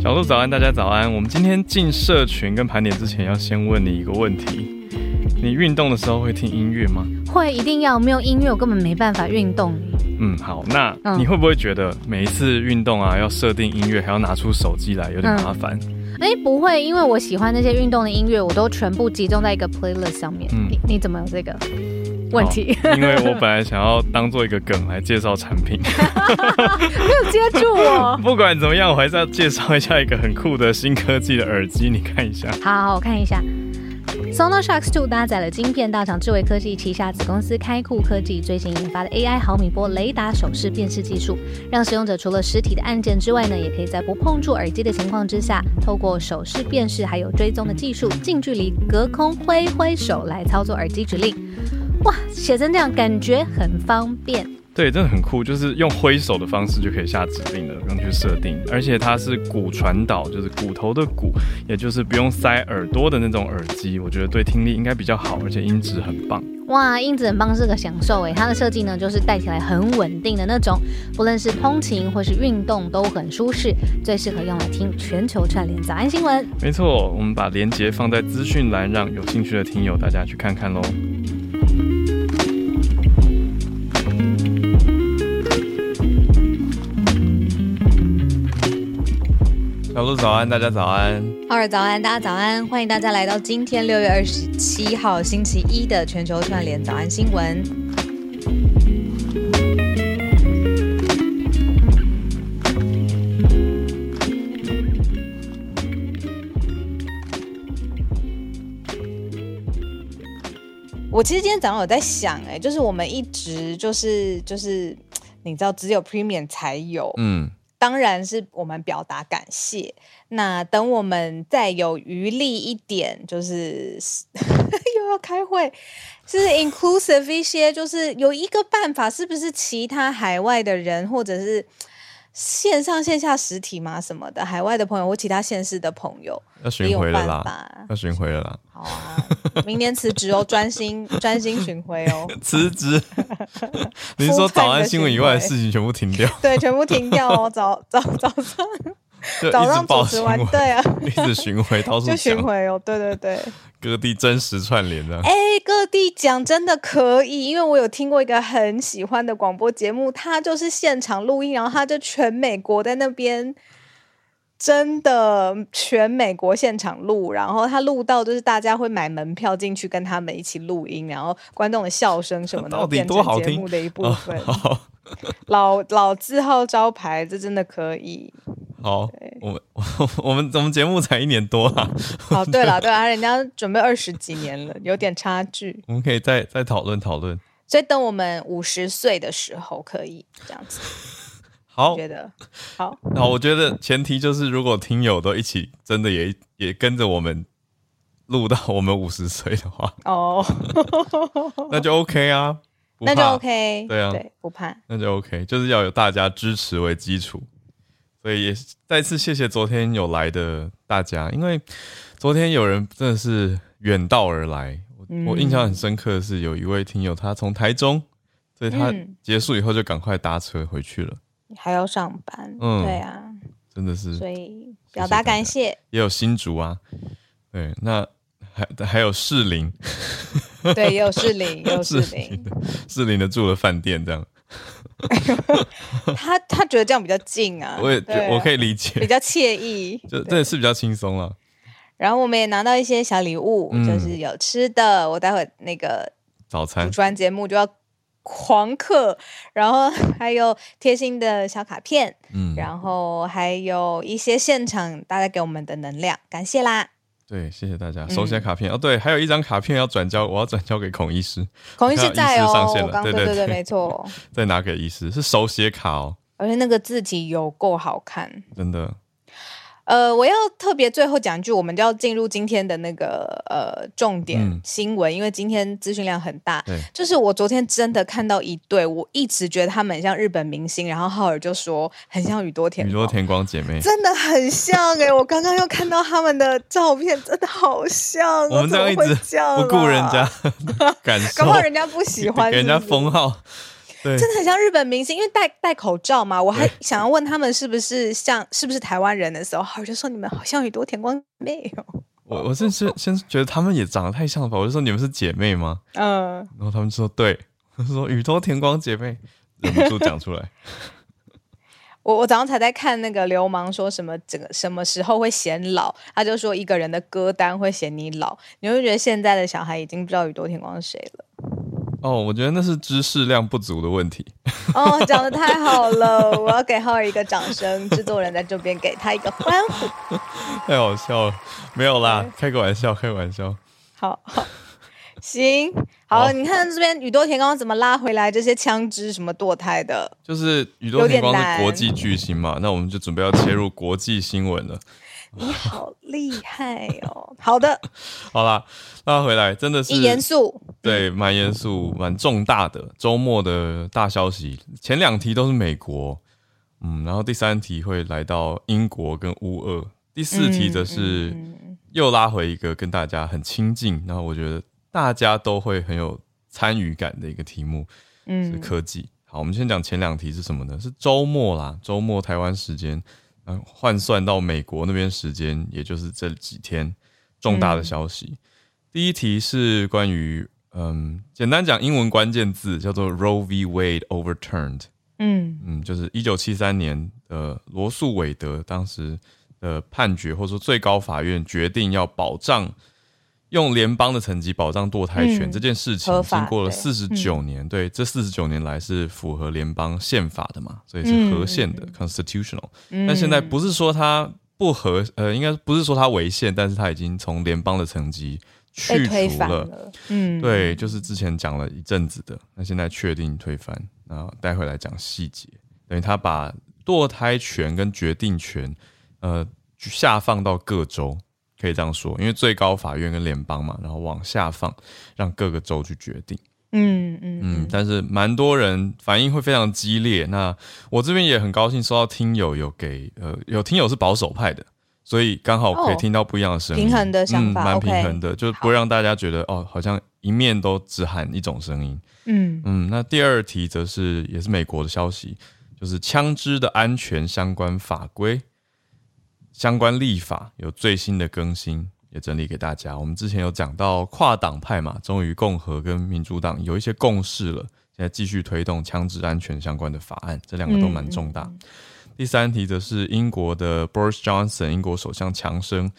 小鹿早安，大家早安。我们今天进社群跟盘点之前，要先问你一个问题：你运动的时候会听音乐吗？会，一定要。没有音乐，我根本没办法运动。嗯，好。那你会不会觉得每一次运动啊，要设定音乐，还要拿出手机来，有点麻烦？哎、嗯，不会，因为我喜欢那些运动的音乐，我都全部集中在一个 playlist 上面。嗯，你你怎么有这个？问题，因为我本来想要当做一个梗来介绍产品，没有接住我。不管怎么样，我还是要介绍一下一个很酷的新科技的耳机，你看一下。好，好，我看一下。Sonos Shocks 2搭载了晶片大厂智维科技旗下子公司开库科技最新研发的 AI 毫米波雷达手势辨识技术，让使用者除了实体的按键之外呢，也可以在不碰触耳机的情况之下，透过手势辨识还有追踪的技术，近距离隔空挥挥手来操作耳机指令。哇，写成这样感觉很方便。对，真的很酷，就是用挥手的方式就可以下指令了，不用去设定。而且它是骨传导，就是骨头的骨，也就是不用塞耳朵的那种耳机。我觉得对听力应该比较好，而且音质很棒。哇，音质很棒是个享受诶。它的设计呢，就是戴起来很稳定的那种，不论是通勤或是运动都很舒适，最适合用来听全球串联早安新闻。没错，我们把链接放在资讯栏，让有兴趣的听友大家去看看喽。小鹿早安，大家早安。浩尔早安，大家早安。欢迎大家来到今天六月二十七号星期一的全球串联早安新闻。我其实今天早上有在想，哎，就是我们一直就是就是，你知道，只有 Premium 才有，嗯。当然是我们表达感谢。那等我们再有余力一点，就是 又要开会，就是 inclusive 一些，就是有一个办法，是不是其他海外的人或者是？线上线下实体嘛？什么的？海外的朋友或其他县市的朋友要巡回了啦，要巡回了啦。好啊，明年辞职哦，专心专心巡回哦。辞职？你是说早安新闻以外的事情全部停掉？对，全部停掉哦。早早早上。早上主持完，对啊，一直巡回，到处就巡回哦，对对对，各地真实串联的。哎，各地讲真的可以，因为我有听过一个很喜欢的广播节目，他就是现场录音，然后他就全美国在那边，真的全美国现场录，然后他录到就是大家会买门票进去跟他们一起录音，然后观众的笑声什么的，到底多好听，节目的一部分。哦、老老字号招牌，这真的可以。好，我们我 我们我们节目才一年多啦。哦，对了对了，人家准备二十几年了，有点差距。我们可以再再讨论讨论。所以等我们五十岁的时候，可以这样子。好，觉得好。那，我觉得前提就是，如果听友都一起真的也也跟着我们录到我们五十岁的话，哦，那就 OK 啊，那就 OK，对啊，对，不怕，那就 OK，就是要有大家支持为基础。所以也再次谢谢昨天有来的大家，因为昨天有人真的是远道而来，我、嗯、我印象很深刻的是有一位听友，他从台中，所以他结束以后就赶快搭车回去了，还要上班，嗯，对啊，真的是，所以表达感谢，也有新竹啊，对，那还还有士林，对，也有士林，也有士林，士林的住了饭店这样。他他觉得这样比较近啊，我也觉得我可以理解，比较惬意，就这也是比较轻松了。然后我们也拿到一些小礼物，嗯、就是有吃的，我待会那个早餐主持节目就要狂嗑，然后还有贴心的小卡片，嗯，然后还有一些现场大家给我们的能量，感谢啦。对，谢谢大家。手写卡片、嗯、哦，对，还有一张卡片要转交，我要转交给孔医师。孔医师在哦，上线了，对对对对，没错。再拿给医师，是手写卡哦，而且那个字体有够好看，真的。呃，我要特别最后讲一句，我们就要进入今天的那个呃重点新闻，嗯、因为今天资讯量很大。对就是我昨天真的看到一对，我一直觉得他们很像日本明星，然后浩尔就说很像宇多田光。宇多田光姐妹真的很像哎、欸！我刚刚又看到他们的照片，真的好像。我们这样一直不顾人家 感受，搞不好人家不喜 欢是不是，给人家封号。对真的很像日本明星，因为戴戴口罩嘛。我还想要问他们是不是像是不是台湾人的时候，我就说你们好像宇多田光妹哦。我我是先先觉得他们也长得太像了吧，我就说你们是姐妹吗？嗯，然后他们说对，我说宇多田光姐妹，忍不住讲出来。我我早上才在看那个流氓说什么，整个什么时候会显老？他就说一个人的歌单会显你老，你会觉得现在的小孩已经不知道宇多田光是谁了。哦，我觉得那是知识量不足的问题。哦，讲的太好了，我要给浩儿一个掌声。制作人在这边给他一个欢呼。太好笑了，没有啦，对开个玩笑，开个玩笑。好好，行，好，好你看这边宇多田光怎么拉回来这些枪支什么堕胎的？就是宇多田光是国际巨星嘛，那我们就准备要切入国际新闻了。你好厉害哦！好的，好啦，那回来真的是严肃，对，蛮严肃、蛮重大的周末的大消息。前两题都是美国，嗯，然后第三题会来到英国跟乌俄，第四题则是又拉回一个跟大家很亲近，然后我觉得大家都会很有参与感的一个题目，嗯，是科技。好，我们先讲前两题是什么呢？是周末啦，周末台湾时间。换算到美国那边时间，也就是这几天重大的消息。嗯、第一题是关于，嗯，简单讲，英文关键字叫做 Roe v. Wade overturned。嗯嗯，就是一九七三年的罗素韦德当时的判决，或者说最高法院决定要保障。用联邦的层级保障堕胎权、嗯、这件事情，经过了四十九年，对，这四十九年来是符合联邦宪法的嘛，所以是合宪的、嗯、（constitutional）。嗯、但现在不是说它不合，呃，应该不是说它违宪，但是它已经从联邦的层级去除了。了嗯，对，就是之前讲了一阵子的，那现在确定推翻，然后待会来讲细节。等于他把堕胎权跟决定权，呃，下放到各州。可以这样说，因为最高法院跟联邦嘛，然后往下放，让各个州去决定。嗯嗯嗯。但是蛮多人反应会非常激烈。那我这边也很高兴收到听友有给呃有听友是保守派的，所以刚好可以听到不一样的声音，平衡的想法，蛮平衡的，就不会让大家觉得哦，好像一面都只喊一种声音。嗯嗯。那第二题则是也是美国的消息，就是枪支的安全相关法规。相关立法有最新的更新，也整理给大家。我们之前有讲到跨党派嘛，终于共和跟民主党有一些共识了，现在继续推动枪支安全相关的法案，这两个都蛮重大。嗯、第三题则是英国的 Boris Johnson，英国首相强生，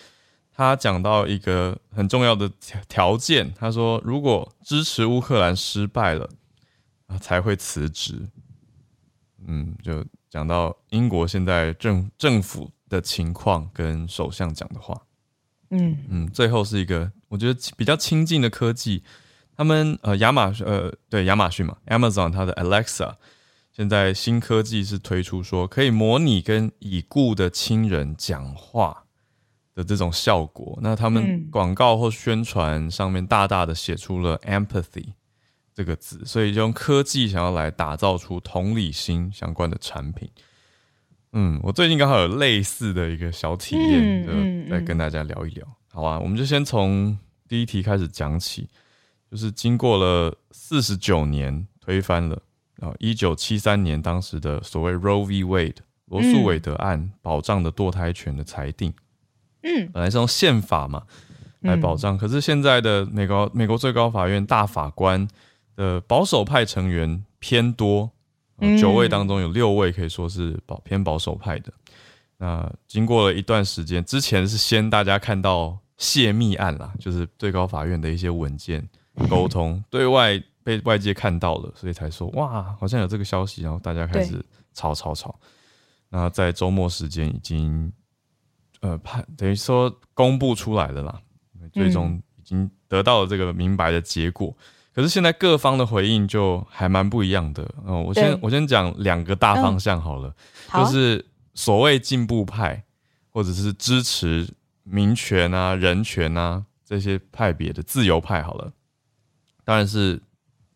他讲到一个很重要的条件，他说如果支持乌克兰失败了啊，才会辞职。嗯，就讲到英国现在政政府。的情况跟首相讲的话，嗯。嗯，最后是一个我觉得比较亲近的科技，他们呃亚马逊呃对亚马逊嘛，Amazon 它的 Alexa 现在新科技是推出说可以模拟跟已故的亲人讲话的这种效果，那他们广告或宣传上面大大的写出了 empathy 这个字，所以就用科技想要来打造出同理心相关的产品。嗯，我最近刚好有类似的一个小体验，就来跟大家聊一聊。好啊，我们就先从第一题开始讲起，就是经过了四十九年推翻了，然后一九七三年当时的所谓 Roe v. Wade 罗素韦德案保障的堕胎权的裁定。嗯，本来是用宪法嘛来保障，可是现在的美国美国最高法院大法官的保守派成员偏多。九位当中有六位可以说是保偏保守派的。那经过了一段时间，之前是先大家看到泄密案啦，就是最高法院的一些文件 沟通对外被外界看到了，所以才说哇，好像有这个消息，然后大家开始吵吵吵。那在周末时间已经呃判等于说公布出来了啦，最终已经得到了这个明白的结果。可是现在各方的回应就还蛮不一样的。哦。我先我先讲两个大方向好了，嗯、就是所谓进步派或者是支持民权啊、人权啊这些派别的自由派，好了，当然是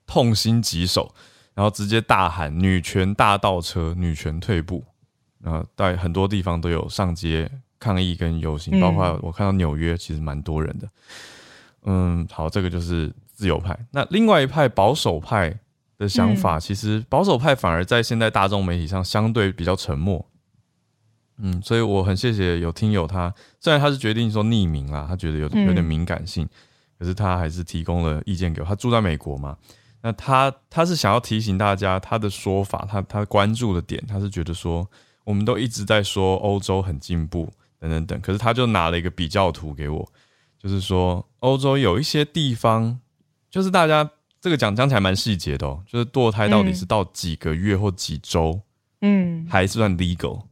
痛心疾首，然后直接大喊“女权大倒车，女权退步”，然后在很多地方都有上街抗议跟游行，包括我看到纽约其实蛮多人的。嗯，好，这个就是自由派。那另外一派保守派的想法，其实保守派反而在现在大众媒体上相对比较沉默。嗯，所以我很谢谢有听友他，虽然他是决定说匿名啦，他觉得有有点敏感性，可是他还是提供了意见给我。他住在美国嘛，那他他是想要提醒大家他的说法，他他关注的点，他是觉得说我们都一直在说欧洲很进步等等等，可是他就拿了一个比较图给我，就是说欧洲有一些地方，就是大家这个讲讲起来蛮细节的哦，就是堕胎到底是到几个月或几周，嗯，还是算 legal。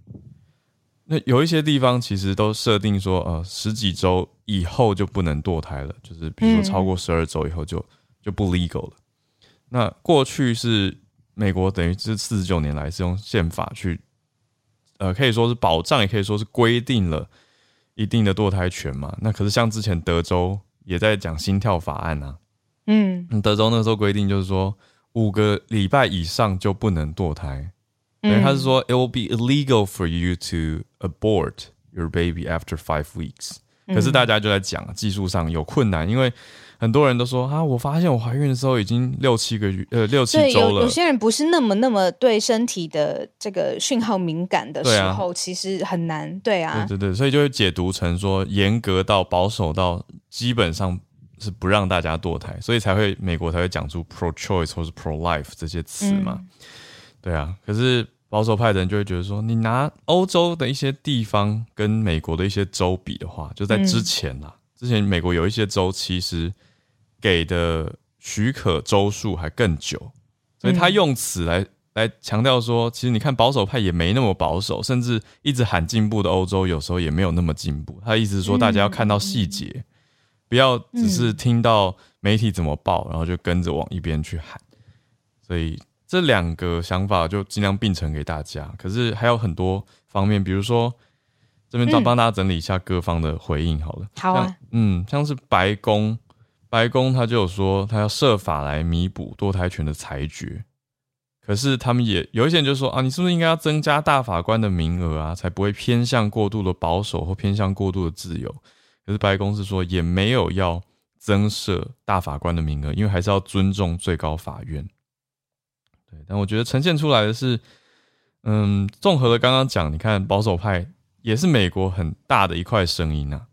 那有一些地方其实都设定说，呃，十几周以后就不能堕胎了，就是比如说超过十二周以后就就不 legal 了。那过去是美国等于是四十九年来是用宪法去，呃，可以说是保障，也可以说是规定了一定的堕胎权嘛。那可是像之前德州也在讲心跳法案啊，嗯，德州那时候规定就是说五个礼拜以上就不能堕胎。对，他是说，it will be illegal for you to abort your baby after five weeks。可是大家就在讲技术上有困难，因为很多人都说啊，我发现我怀孕的时候已经六七个月，呃，六七周了。有有些人不是那么那么对身体的这个讯号敏感的时候，其实很难。对啊，对对对，所以就会解读成说严格到保守到基本上是不让大家堕胎，所以才会美国才会讲出 pro choice 或是 pro life 这些词嘛。嗯对啊，可是保守派的人就会觉得说，你拿欧洲的一些地方跟美国的一些州比的话，就在之前啦，嗯、之前美国有一些州其实给的许可州数还更久，所以他用此来来强调说，其实你看保守派也没那么保守，甚至一直喊进步的欧洲有时候也没有那么进步。他意思是说，大家要看到细节，不要只是听到媒体怎么报，然后就跟着往一边去喊，所以。这两个想法就尽量并存给大家，可是还有很多方面，比如说这边帮帮大家整理一下各方的回应好了。好啊，嗯，像是白宫，白宫他就有说他要设法来弥补堕胎权的裁决，可是他们也有一些人就说啊，你是不是应该要增加大法官的名额啊，才不会偏向过度的保守或偏向过度的自由？可是白宫是说也没有要增设大法官的名额，因为还是要尊重最高法院。对，但我觉得呈现出来的是，嗯，综合的刚刚讲，你看保守派也是美国很大的一块声音啊。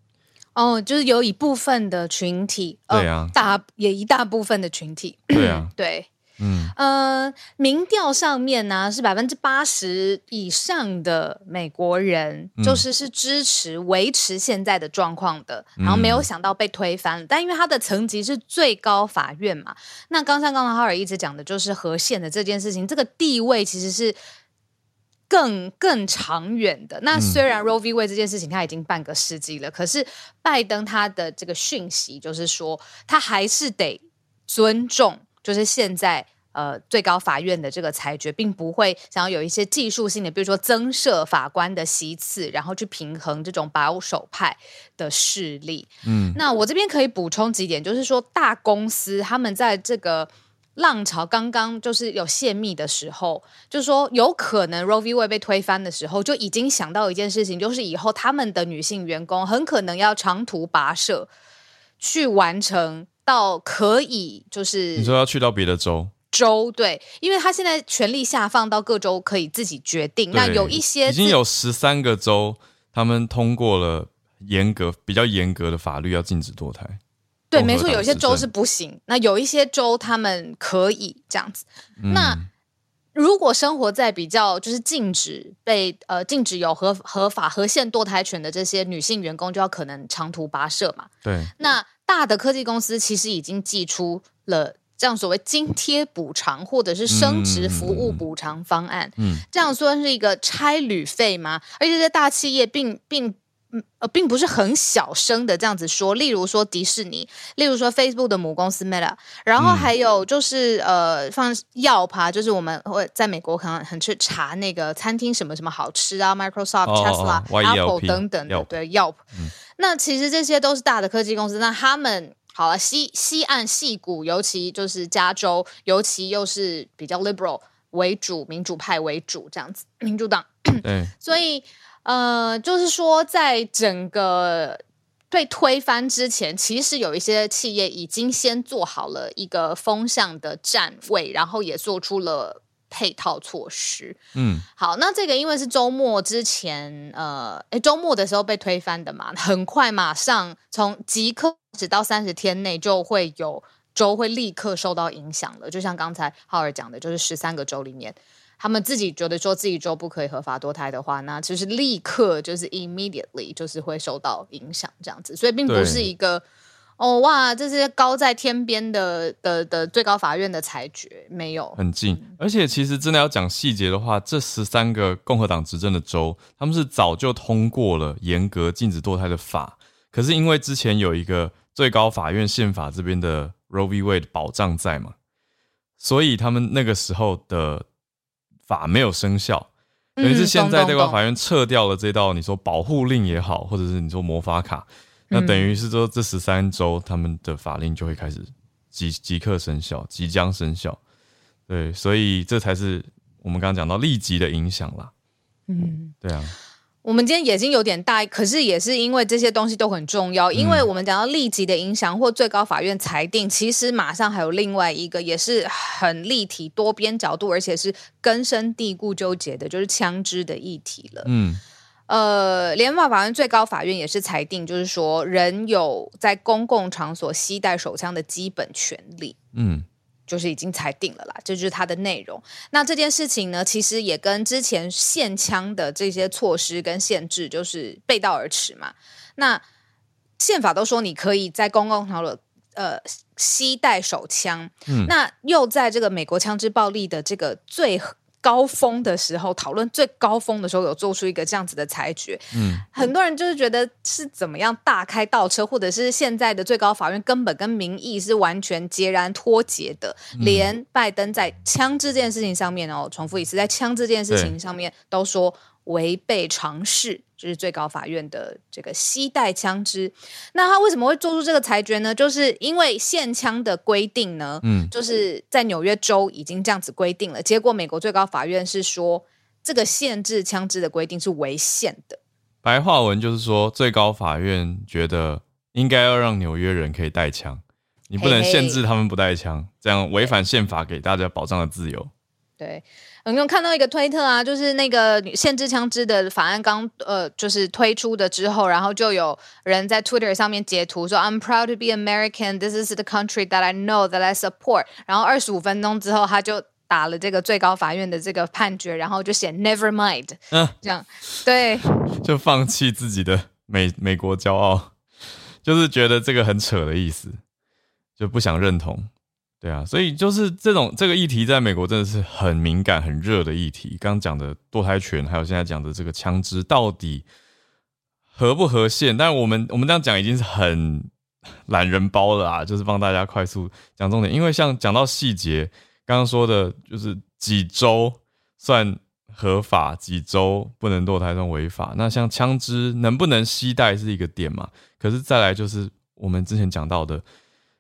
哦，就是有一部分的群体，对啊，呃、大也一大部分的群体，对啊，对。嗯呃，民调上面呢是百分之八十以上的美国人，就是是支持维持现在的状况的，嗯、然后没有想到被推翻了。但因为他的层级是最高法院嘛，那刚才刚刚哈尔一直讲的就是和宪的这件事情，这个地位其实是更更长远的。那虽然 Roe v. Wade 这件事情他已经半个世纪了，可是拜登他的这个讯息就是说，他还是得尊重。就是现在，呃，最高法院的这个裁决，并不会想要有一些技术性的，比如说增设法官的席次，然后去平衡这种保守派的势力。嗯，那我这边可以补充几点，就是说大公司他们在这个浪潮刚刚就是有泄密的时候，就是说有可能 Roe v. Wade 被推翻的时候，就已经想到一件事情，就是以后他们的女性员工很可能要长途跋涉去完成。到可以就是你说要去到别的州州对，因为他现在权力下放到各州可以自己决定。那有一些已经有十三个州，他们通过了严格比较严格的法律，要禁止堕胎。对，没错，有些州是不行。那有一些州他们可以这样子。嗯、那如果生活在比较就是禁止被呃禁止有合合法合宪堕胎权的这些女性员工，就要可能长途跋涉嘛。对，那。大的科技公司其实已经寄出了这样所谓津贴补偿或者是升职服务补偿方案，嗯，嗯，这样算是一个差旅费吗？而且这大企业并并嗯呃，并不是很小声的这样子说，例如说迪士尼，例如说 Facebook 的母公司 Meta，然后还有就是、嗯、呃，放 Yelp，就是我们会在美国可能很去查那个餐厅什么什么好吃啊，Microsoft、哦、Tesla、哦、Apple 等等的对 Yelp，、嗯、那其实这些都是大的科技公司，那他们好了，西西岸戏谷，尤其就是加州，尤其又是比较 liberal 为主，民主派为主这样子，民主党，对，所以。呃，就是说，在整个被推翻之前，其实有一些企业已经先做好了一个风向的站位，然后也做出了配套措施。嗯，好，那这个因为是周末之前，呃，诶，周末的时候被推翻的嘛，很快马上从即刻只到三十天内就会有州会立刻受到影响了。就像刚才浩尔讲的，就是十三个州里面。他们自己觉得说自己州不可以合法堕胎的话，那其实立刻就是 immediately 就是会受到影响这样子，所以并不是一个哦哇，这是高在天边的的的最高法院的裁决，没有很近。而且其实真的要讲细节的话，这十三个共和党执政的州，他们是早就通过了严格禁止堕胎的法，可是因为之前有一个最高法院宪法这边的 Roe v. Wade 保障在嘛，所以他们那个时候的。法没有生效，等于是现在最高法院撤掉了这道你说保护令也好，或者是你说魔法卡，那等于是说这十三周他们的法令就会开始即即刻生效，即将生效。对，所以这才是我们刚刚讲到立即的影响啦。嗯，对啊。我们今天眼睛有点大，可是也是因为这些东西都很重要。因为我们讲到立即的影响或最高法院裁定，其实马上还有另外一个也是很立体、多边角度，而且是根深蒂固纠结的，就是枪支的议题了。嗯，呃，联邦法院、最高法院也是裁定，就是说人有在公共场所携带手枪的基本权利。嗯。就是已经裁定了啦，这就是它的内容。那这件事情呢，其实也跟之前限枪的这些措施跟限制就是背道而驰嘛。那宪法都说你可以在公共场所呃携带手枪，嗯，那又在这个美国枪支暴力的这个最。高峰的时候，讨论最高峰的时候，有做出一个这样子的裁决。嗯，很多人就是觉得是怎么样大开倒车，或者是现在的最高法院根本跟民意是完全截然脱节的。嗯、连拜登在枪支这件事情上面哦，重复一次，在枪支这件事情上面都说。违背常识，就是最高法院的这个携带枪支。那他为什么会做出这个裁决呢？就是因为限枪的规定呢，嗯，就是在纽约州已经这样子规定了。结果美国最高法院是说，这个限制枪支的规定是违宪的。白话文就是说，最高法院觉得应该要让纽约人可以带枪，你不能限制他们不带枪，这样违反宪法给大家保障的自由。对。我有看到一个推特啊，就是那个限制枪支的法案刚呃，就是推出的之后，然后就有人在 Twitter 上面截图说 "I'm proud to be American. This is the country that I know that I support." 然后二十五分钟之后，他就打了这个最高法院的这个判决，然后就写 "Never mind"，嗯，这样对，就放弃自己的美美国骄傲，就是觉得这个很扯的意思，就不想认同。对啊，所以就是这种这个议题，在美国真的是很敏感、很热的议题。刚刚讲的堕胎权，还有现在讲的这个枪支，到底合不合宪？但是我们我们这样讲已经是很懒人包了啊，就是帮大家快速讲重点。因为像讲到细节，刚刚说的就是几周算合法，几周不能堕胎算违法。那像枪支能不能携带是一个点嘛？可是再来就是我们之前讲到的。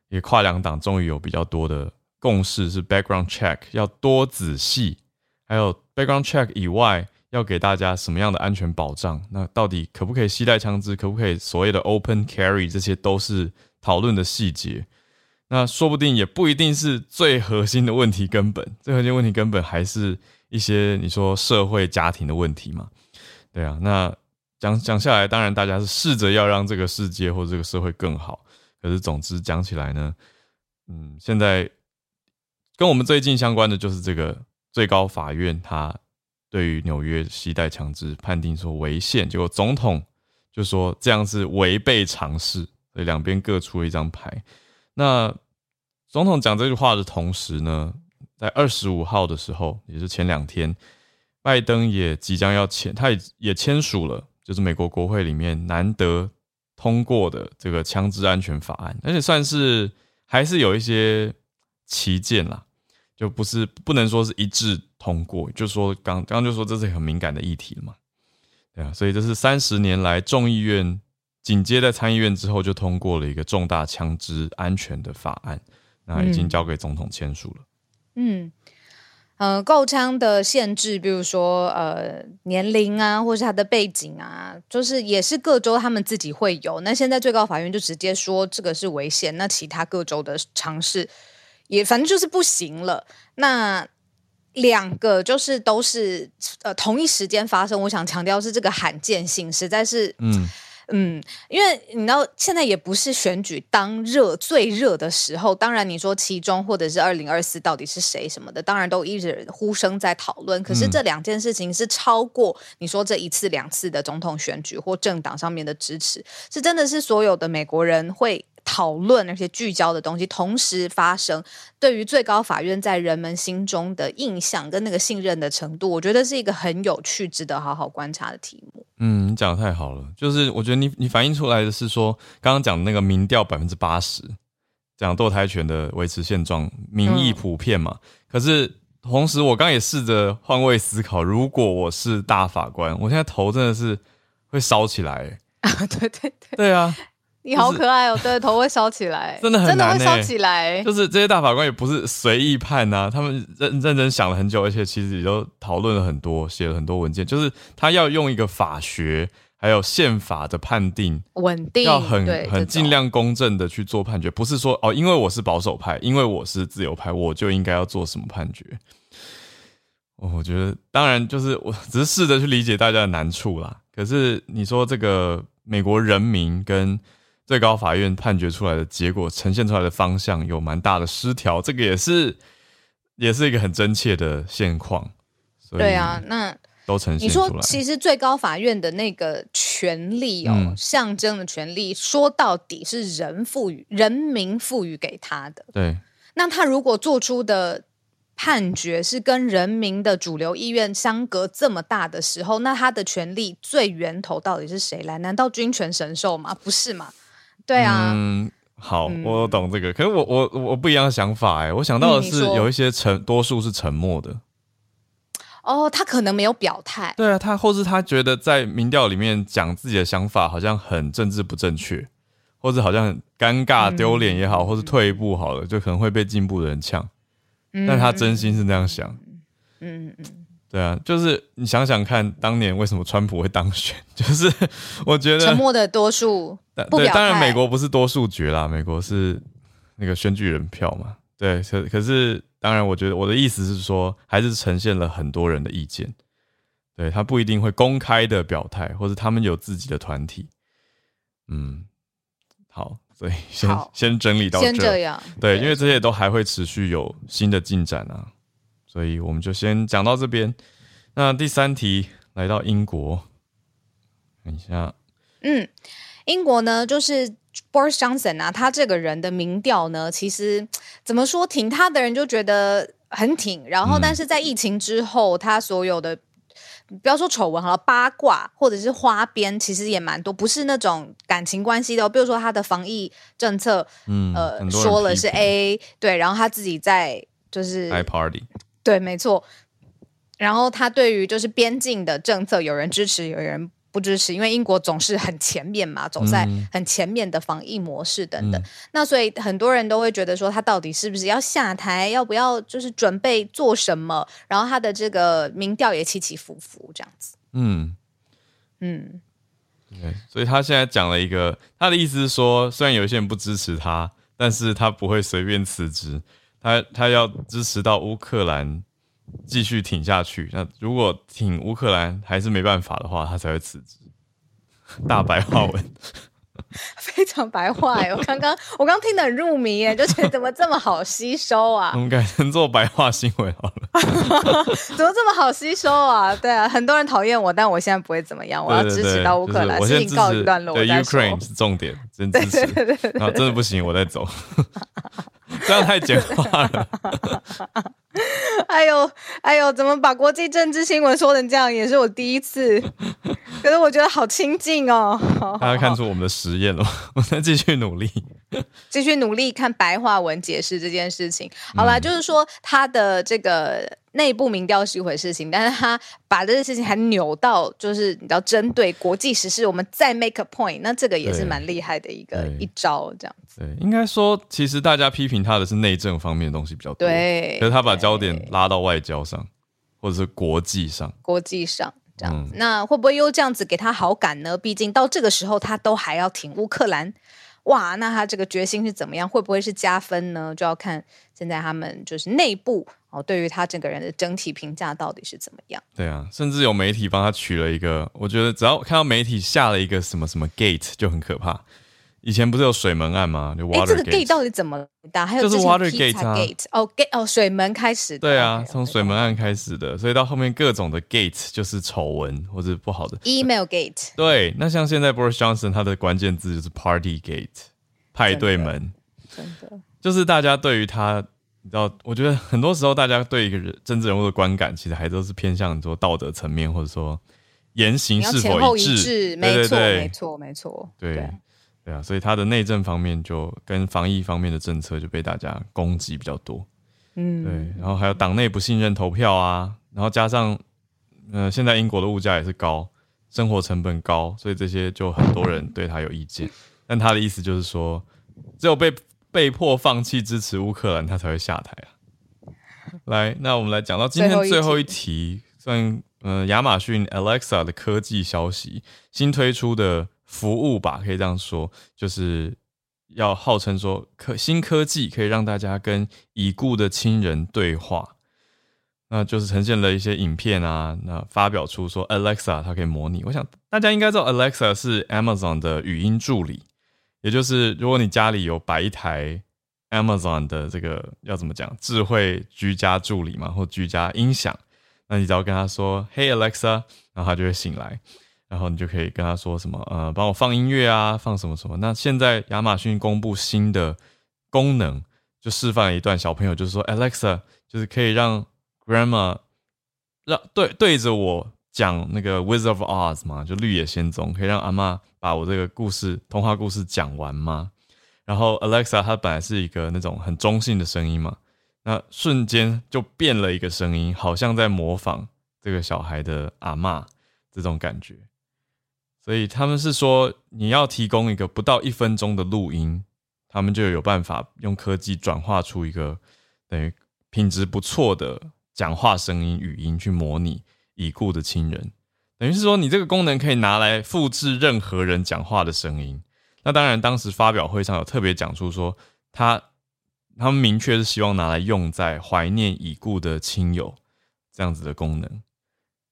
也跨两党终于有比较多的共识，是 background check 要多仔细，还有 background check 以外要给大家什么样的安全保障？那到底可不可以携带枪支？可不可以所谓的 open carry？这些都是讨论的细节。那说不定也不一定是最核心的问题根本，最核心问题根本还是一些你说社会家庭的问题嘛？对啊，那讲讲下来，当然大家是试着要让这个世界或这个社会更好。可是，总之讲起来呢，嗯，现在跟我们最近相关的就是这个最高法院，他对于纽约西带强制判定说违宪，结果总统就说这样是违背常识，所以两边各出了一张牌。那总统讲这句话的同时呢，在二十五号的时候，也是前两天，拜登也即将要签，他也也签署了。就是美国国会里面难得通过的这个枪支安全法案，而且算是还是有一些歧见啦，就不是不能说是一致通过，就说刚刚就说这是很敏感的议题了嘛，对啊，所以这是三十年来众议院紧接在参议院之后就通过了一个重大枪支安全的法案，那已经交给总统签署了。嗯，呃，购枪的限制，比如说呃年龄啊，或是他的背景啊，就是也是各州他们自己会有。那现在最高法院就直接说这个是违宪，那其他各州的尝试也反正就是不行了。那两个就是都是呃同一时间发生，我想强调是这个罕见性，实在是嗯。嗯，因为你知道现在也不是选举当热最热的时候，当然你说其中或者是二零二四到底是谁什么的，当然都一直呼声在讨论。可是这两件事情是超过你说这一次两次的总统选举或政党上面的支持，是真的是所有的美国人会。讨论那些聚焦的东西同时发生，对于最高法院在人们心中的印象跟那个信任的程度，我觉得是一个很有趣、值得好好观察的题目。嗯，你讲的太好了，就是我觉得你你反映出来的是说，刚刚讲的那个民调百分之八十讲堕胎权的维持现状，民意普遍嘛。嗯、可是同时，我刚刚也试着换位思考，如果我是大法官，我现在头真的是会烧起来。啊，对对对，对啊。你好可爱哦、对，头会烧起来，真的很难、欸、真的会烧起来。就是这些大法官也不是随意判呐、啊，他们认认真想了很久，而且其实也都讨论了很多，写了很多文件。就是他要用一个法学还有宪法的判定，稳定，要很很尽量公正的去做判决，不是说哦，因为我是保守派，因为我是自由派，我就应该要做什么判决。我觉得当然就是我只是试着去理解大家的难处啦。可是你说这个美国人民跟最高法院判决出来的结果，呈现出来的方向有蛮大的失调，这个也是，也是一个很真切的现况。对啊，那都呈现出来。你说，其实最高法院的那个权利哦，嗯、象征的权利，说到底是人赋予、人民赋予给他的。对。那他如果做出的判决是跟人民的主流意愿相隔这么大的时候，那他的权力最源头到底是谁来？难道君权神授吗？不是吗？对啊，嗯，好，我懂这个。嗯、可是我我我不一样的想法哎，我想到的是有一些沉多数是沉默的。哦，他可能没有表态。对啊，他或是他觉得在民调里面讲自己的想法好像很政治不正确，或者好像很尴尬丢脸也好，嗯、或是退一步好了，就可能会被进步的人呛。嗯、但他真心是那样想。嗯嗯。嗯对啊，就是你想想看，当年为什么川普会当选？就是我觉得沉默的多数不表当然美国不是多数决啦，美国是那个选举人票嘛。对，可可是当然，我觉得我的意思是说，还是呈现了很多人的意见。对，他不一定会公开的表态，或者他们有自己的团体。嗯，好，所以先先整理到这，先这样。对，对因为这些都还会持续有新的进展啊。所以我们就先讲到这边。那第三题来到英国，等一下。嗯，英国呢，就是 Boris Johnson 啊，他这个人的民调呢，其实怎么说，挺他的人就觉得很挺。然后，但是在疫情之后，嗯、他所有的不要说丑闻好了，八卦或者是花边，其实也蛮多，不是那种感情关系的、哦。比如说他的防疫政策，嗯，呃，说了是 A，对，然后他自己在就是 I party。对，没错。然后他对于就是边境的政策，有人支持，有人不支持，因为英国总是很前面嘛，走在很前面的防疫模式等等。嗯、那所以很多人都会觉得说，他到底是不是要下台，要不要就是准备做什么？然后他的这个民调也起起伏伏，这样子。嗯嗯，对，所以他现在讲了一个，他的意思是说，虽然有一些人不支持他，但是他不会随便辞职。他他要支持到乌克兰继续挺下去，那如果挺乌克兰还是没办法的话，他才会辞职。大白话文，非常白话哎！我刚刚我刚听得很入迷哎，就觉得怎么这么好吸收啊？我们改成做白话新闻好了。怎么这么好吸收啊？对啊，很多人讨厌我，但我现在不会怎么样。我要支持到乌克兰，事情告一段落。对，Ukraine 是重点，真支持。然后真的不行，我再走。这样太简化了。哎呦，哎呦，怎么把国际政治新闻说成这样？也是我第一次。可是我觉得好亲近哦。大家看出我们的实验了，我再继续努力，继续努力看白话文解释这件事情。好啦，嗯、就是说他的这个内部民调是一回事情，但是他把这件事情还扭到，就是你知道针对国际时事，我们再 make a point，那这个也是蛮厉害的一个一招，这样子。对，应该说，其实大家批评他的是内政方面的东西比较多，对，可是他把焦点拉到外交上，或者是国际上，国际上。这样子，那会不会又这样子给他好感呢？毕竟到这个时候，他都还要挺乌克兰，哇，那他这个决心是怎么样？会不会是加分呢？就要看现在他们就是内部哦，对于他整个人的整体评价到底是怎么样？对啊，甚至有媒体帮他取了一个，我觉得只要看到媒体下了一个什么什么 gate 就很可怕。以前不是有水门案吗？就 Watergate，这个 gate 到底怎么打？还有就是 Watergate 啊，gate 哦，gate 哦，水门开始的。对啊，从水门案开始的，所以到后面各种的 gate 就是丑闻或者不好的 email gate。对，那像现在 Boris Johnson 他的关键字就是 party gate，派对门。真的，就是大家对于他，你知道，我觉得很多时候大家对一个人政治人物的观感，其实还都是偏向说道德层面，或者说言行是否一致。没错，没错，没错，对。对啊，所以他的内政方面就跟防疫方面的政策就被大家攻击比较多，嗯，对，然后还有党内不信任投票啊，然后加上，呃，现在英国的物价也是高，生活成本高，所以这些就很多人对他有意见。但他的意思就是说，只有被被迫放弃支持乌克兰，他才会下台啊。来，那我们来讲到今天最后一题，算呃亚马逊 Alexa 的科技消息，新推出的。服务吧，可以这样说，就是要号称说科新科技可以让大家跟已故的亲人对话，那就是呈现了一些影片啊，那发表出说 Alexa 它可以模拟。我想大家应该知道 Alexa 是 Amazon 的语音助理，也就是如果你家里有摆一台 Amazon 的这个要怎么讲智慧居家助理嘛，或居家音响，那你只要跟他说 Hey Alexa，然后他就会醒来。然后你就可以跟他说什么，呃，帮我放音乐啊，放什么什么。那现在亚马逊公布新的功能，就示范了一段小朋友就是说，Alexa，就是可以让 Grandma 让对对着我讲那个 Wizard of Oz 嘛，就绿野仙踪，可以让阿嬷把我这个故事童话故事讲完吗？然后 Alexa 它本来是一个那种很中性的声音嘛，那瞬间就变了一个声音，好像在模仿这个小孩的阿嬷这种感觉。所以他们是说，你要提供一个不到一分钟的录音，他们就有办法用科技转化出一个等于品质不错的讲话声音语音去模拟已故的亲人。等于是说，你这个功能可以拿来复制任何人讲话的声音。那当然，当时发表会上有特别讲出说，他他们明确是希望拿来用在怀念已故的亲友这样子的功能。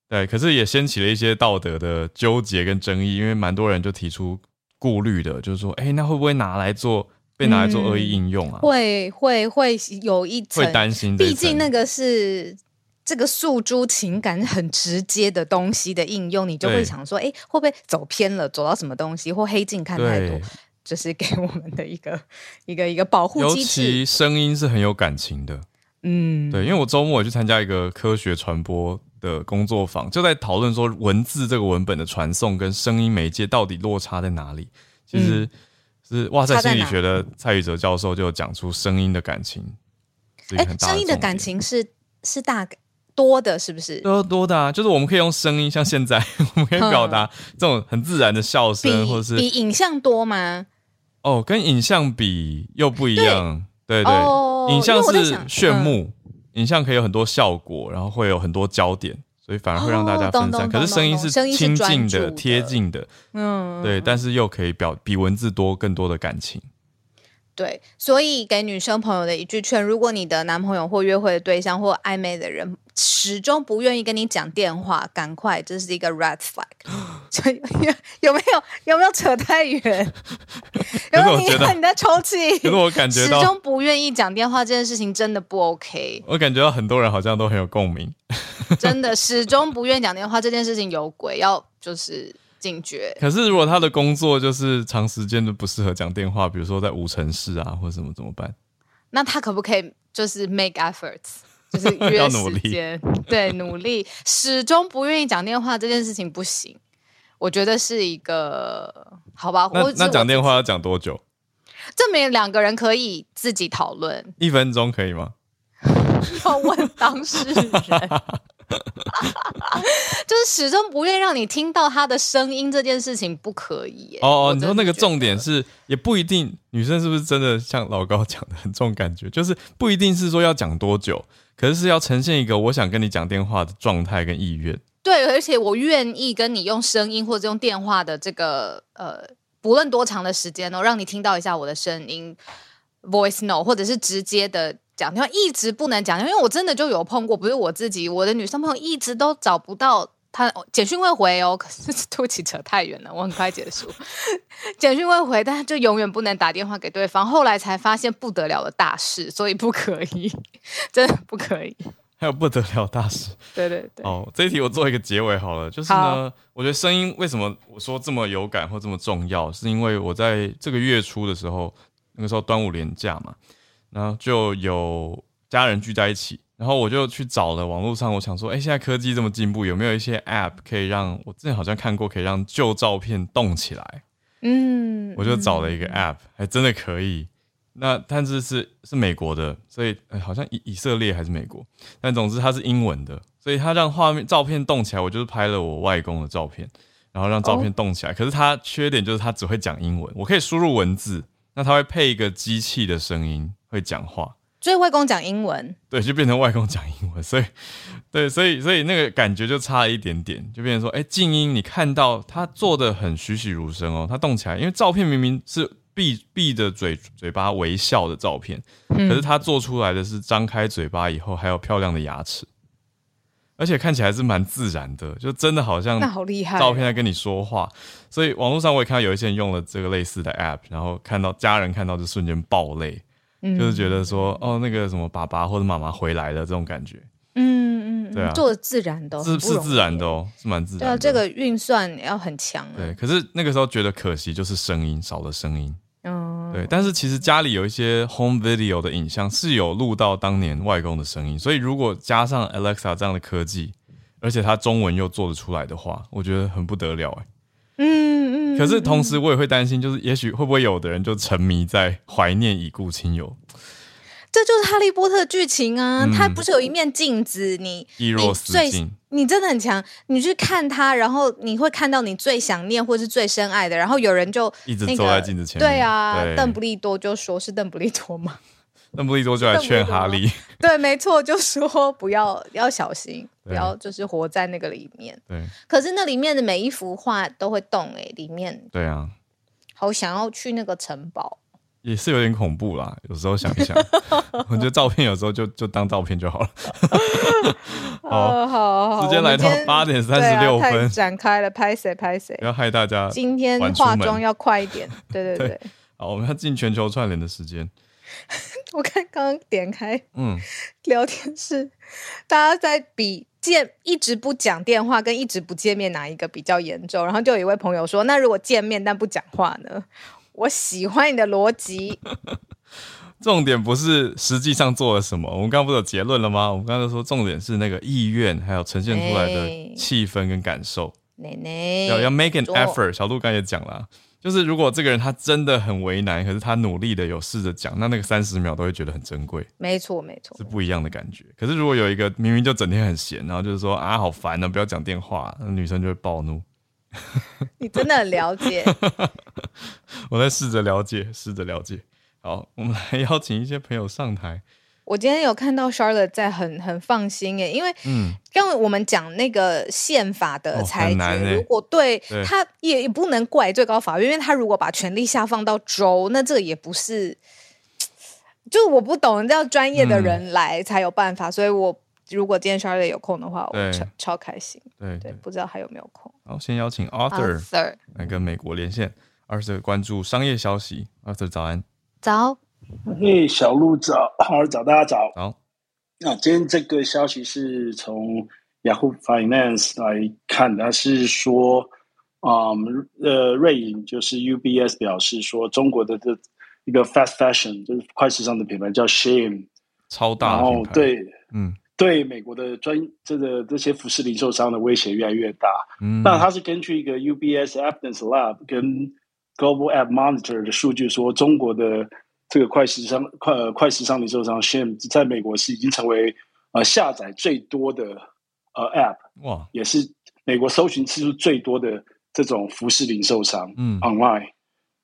对，可是也掀起了一些道德的纠结跟争议，因为蛮多人就提出顾虑的，就是说，哎，那会不会拿来做被拿来做恶意应用啊？嗯、会会会有一层会担心，毕竟那个是这个诉诸情感很直接的东西的应用，你就会想说，哎，会不会走偏了，走到什么东西或黑镜看太多，就是给我们的一个一个一个保护机制。尤其声音是很有感情的，嗯，对，因为我周末也去参加一个科学传播。的工作坊就在讨论说，文字这个文本的传送跟声音媒介到底落差在哪里？其实是哇塞，心理学的蔡宇哲教授就讲出声音的感情。哎，声音的感情是是大多的，是不是？多多的啊，就是我们可以用声音，像现在 我们可以表达这种很自然的笑声，或者是比影像多吗？哦，跟影像比又不一样。对对，影像是炫目。影像可以有很多效果，然后会有很多焦点，所以反而会让大家分散。可是声音是亲近的、贴近的，嗯，对，但是又可以表比文字多更多的感情。对，所以给女生朋友的一句劝：如果你的男朋友或约会的对象或暧昧的人始终不愿意跟你讲电话，赶快，这是一个 red flag。有 有没有有没有扯太远？有没有你看你在抽泣？可是我感觉到始终不愿意讲电话这件事情真的不 OK。我感觉到很多人好像都很有共鸣。真的，始终不愿意讲电话这件事情有鬼，要就是。警觉。可是，如果他的工作就是长时间的不适合讲电话，比如说在无城市啊，或者什么怎么办？那他可不可以就是 make efforts，就是约时间？对，努力，始终不愿意讲电话这件事情不行。我觉得是一个好吧。那那讲电话要讲多久？证明两个人可以自己讨论，一分钟可以吗？要问当事人，就是始终不愿意让你听到他的声音这件事情不可以。哦哦，你说那个重点是也不一定，女生是不是真的像老高讲的很重感觉？就是不一定是说要讲多久，可是是要呈现一个我想跟你讲电话的状态跟意愿。对，而且我愿意跟你用声音或者用电话的这个呃，不论多长的时间哦，让你听到一下我的声音，voice note，或者是直接的讲电话，一直不能讲，因为我真的就有碰过，不是我自己，我的女生朋友一直都找不到她，简讯会回哦，可是对不起，扯太远了，我很快结束。简讯会回，但是就永远不能打电话给对方，后来才发现不得了的大事，所以不可以，真的不可以。还有不得了大师，对对对。哦，这一题我做一个结尾好了，就是呢，我觉得声音为什么我说这么有感或这么重要，是因为我在这个月初的时候，那个时候端午连假嘛，然后就有家人聚在一起，然后我就去找了网络上，我想说，哎，现在科技这么进步，有没有一些 App 可以让我之前好像看过，可以让旧照片动起来？嗯，我就找了一个 App，还真的可以。那但是是是美国的，所以、欸、好像以以色列还是美国，但总之它是英文的，所以它让画面照片动起来。我就是拍了我外公的照片，然后让照片动起来。哦、可是它缺点就是它只会讲英文，我可以输入文字，那它会配一个机器的声音会讲话。所以外公讲英文，对，就变成外公讲英文，所以对，所以所以那个感觉就差了一点点，就变成说，哎、欸，静音你看到他做的很栩栩如生哦，他动起来，因为照片明明是。闭闭着嘴嘴巴微笑的照片，可是他做出来的是张开嘴巴以后还有漂亮的牙齿，而且看起来是蛮自然的，就真的好像那好厉害照片在跟你说话。所以网络上我也看到有一些人用了这个类似的 app，然后看到家人看到就瞬间爆泪，就是觉得说哦，那个什么爸爸或者妈妈回来了这种感觉。嗯嗯，对啊，做的自然的，是是自然的哦，是蛮自然的。对啊，这个运算要很强。对，可是那个时候觉得可惜，就是声音少了声音。嗯，对，但是其实家里有一些 home video 的影像是有录到当年外公的声音，所以如果加上 Alexa 这样的科技，而且它中文又做得出来的话，我觉得很不得了哎。嗯嗯。可是同时我也会担心，就是也许会不会有的人就沉迷在怀念已故亲友。这就是哈利波特剧情啊！他、嗯、不是有一面镜子，你伊若斯镜，你真的很强。你去看他，然后你会看到你最想念或是最深爱的。然后有人就、那个、一直坐在镜子前面。对啊，邓布利多就说是邓布利多嘛。邓布利多就来劝哈利。对，没错，就说不要要小心，不要就是活在那个里面。对。可是那里面的每一幅画都会动哎、欸，里面。对啊。好想要去那个城堡。也是有点恐怖啦，有时候想一想，我觉得照片有时候就就当照片就好了。好 好好，时间来到八点三十六分，展开了，拍谁拍谁，不要害大家。今天化妆要快一点，对对对，对。好，我们要进全球串联的时间。我看刚刚点开，嗯，聊天室，大家在比见一直不讲电话跟一直不见面哪一个比较严重？然后就有一位朋友说，那如果见面但不讲话呢？我喜欢你的逻辑。重点不是实际上做了什么，我们刚刚不是有结论了吗？我们刚刚说重点是那个意愿，还有呈现出来的气氛跟感受。奶奶要要 make an effort。小鹿刚也讲了，就是如果这个人他真的很为难，可是他努力的有试着讲，那那个三十秒都会觉得很珍贵。没错没错，是不一样的感觉。可是如果有一个明明就整天很闲，然后就是说啊好烦啊，不要讲电话，那女生就会暴怒。你真的很了解，我在试着了解，试着了解。好，我们来邀请一些朋友上台。我今天有看到 Charlotte 在很很放心耶，因为嗯，刚刚我们讲那个宪法的裁决，哦、如果对，对他也也不能怪最高法院，因为他如果把权力下放到州，那这个也不是，就我不懂，要专业的人来才有办法，嗯、所以我。如果今天 Charlotte 有空的话，我超超开心。对对，不知道还有没有空。好，先邀请 Arthur 来跟美国连线。Arthur 关注商业消息。Arthur 早安。早。嘿，小鹿早，好早，大家早。好。那今天这个消息是从 Yahoo Finance 来看，它是说，嗯，呃，瑞银就是 UBS 表示说，中国的这一个 fast fashion 就是快时尚的品牌叫 Shein，超大品牌。然后对，嗯。对美国的专这个这些服饰零售商的威胁越来越大。嗯，那它是根据一个 UBS Evidence Lab 跟 Global App Monitor 的数据说，中国的这个快时尚快快时尚零售商 Shein 在美国是已经成为呃下载最多的呃 App，哇，也是美国搜寻次数最多的这种服饰零售商。嗯，Online。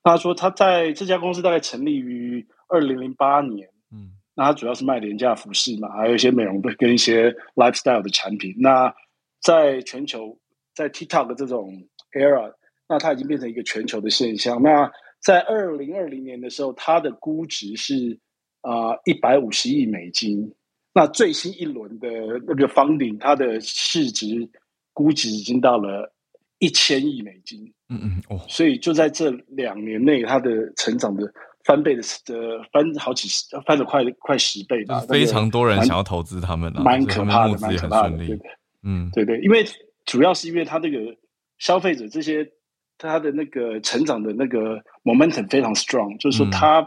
他说他在这家公司大概成立于二零零八年。嗯。那它主要是卖廉价服饰嘛，还有一些美容的跟一些 lifestyle 的产品。那在全球，在 TikTok 这种 era，那它已经变成一个全球的现象。那在二零二零年的时候，它的估值是啊一百五十亿美金。那最新一轮的那个 funding，它的市值估值已经到了一千亿美金。嗯嗯哦，所以就在这两年内，它的成长的。翻倍的呃，翻好几十，翻了快快十倍吧。非常多人想要投资他们了，蛮可怕的，蛮可怕的，对对，嗯，对对，因为主要是因为他这个消费者这些他的那个成长的那个 momentum 非常 strong，就是说他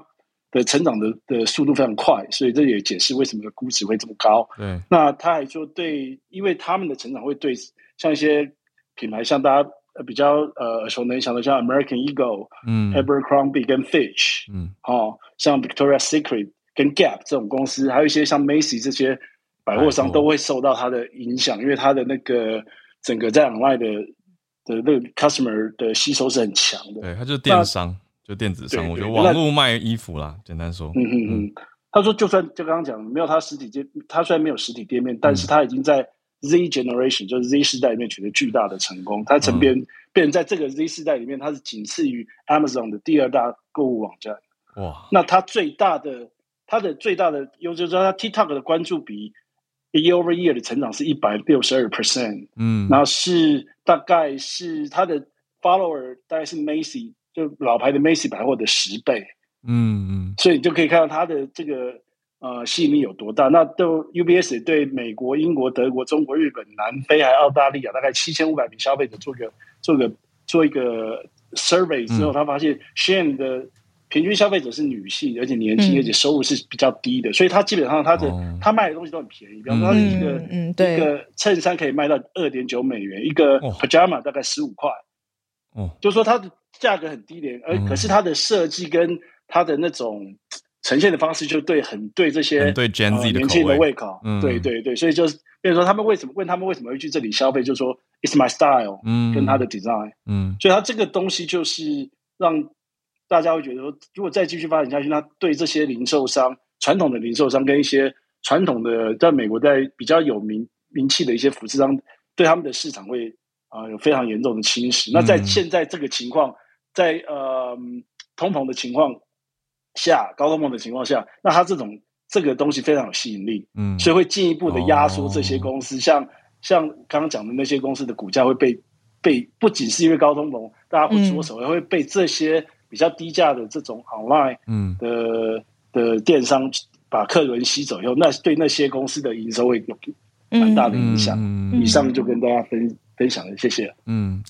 的成长的的速度非常快，所以这也解释为什么估值会这么高。对，那他还说对，因为他们的成长会对像一些品牌，像大家。呃，比较呃耳熟能详的，像 American Eagle、嗯，Abercrombie 跟 Fitch，嗯，哦，像 Victoria's Secret 跟 Gap 这种公司，还有一些像 Macy 这些百货商都会受到它的影响，因为它的那个整个在海外的的那个 customer 的吸收是很强的。对，它就是电商，就电子商，我觉得网络卖衣服啦，简单说。嗯嗯嗯，他说就算就刚刚讲没有他实体店，他虽然没有实体店面，但是他已经在。Z generation 就是 Z 世代里面取得巨大的成功，它成变变成在这个 Z 世代里面，它是仅次于 Amazon 的第二大购物网站。哇！那它最大的它的最大的优势就是它 TikTok 的关注比 year over year 的成长是一百六十二 percent。嗯，然后是大概是它的 follower 大概是 Macy 就老牌的 Macy 百货的十倍。嗯嗯，所以你就可以看到它的这个。呃，吸引力有多大？那都 UBS 对美国、英国、德国、中国、日本、南非还澳大利亚大概七千五百名消费者做个做个做一个 survey 之后，嗯、他发现 Shane 的平均消费者是女性，而且年轻，而且收入是比较低的，嗯、所以他基本上他的、哦、他卖的东西都很便宜。比方说，他一个、一个衬衫可以卖到二点九美元，一个 pajama 大概十五块。哦，就说它的价格很低廉，而、嗯、可是它的设计跟它的那种。呈现的方式就对很对这些对 Gen Z 的年轻人的胃口，嗯、对对对，所以就是，比如说他们为什么问他们为什么会去这里消费，就是说 It's my style，嗯，跟他的 design，嗯，所以他这个东西就是让大家会觉得说，如果再继续发展下去，那对这些零售商、传统的零售商跟一些传统的在美国在比较有名名气的一些服饰商，对他们的市场会啊、呃、有非常严重的侵蚀。嗯、那在现在这个情况，在呃通膨的情况。下高通膨的情况下，那它这种这个东西非常有吸引力，嗯，所以会进一步的压缩这些公司，哦、像像刚刚讲的那些公司的股价会被被不仅是因为高通膨，大家会缩手，也、嗯、会被这些比较低价的这种 online 嗯的的电商把客人吸走以后，那对那些公司的营收会有蛮大的影响。以上就跟大家分分享了，谢谢。嗯。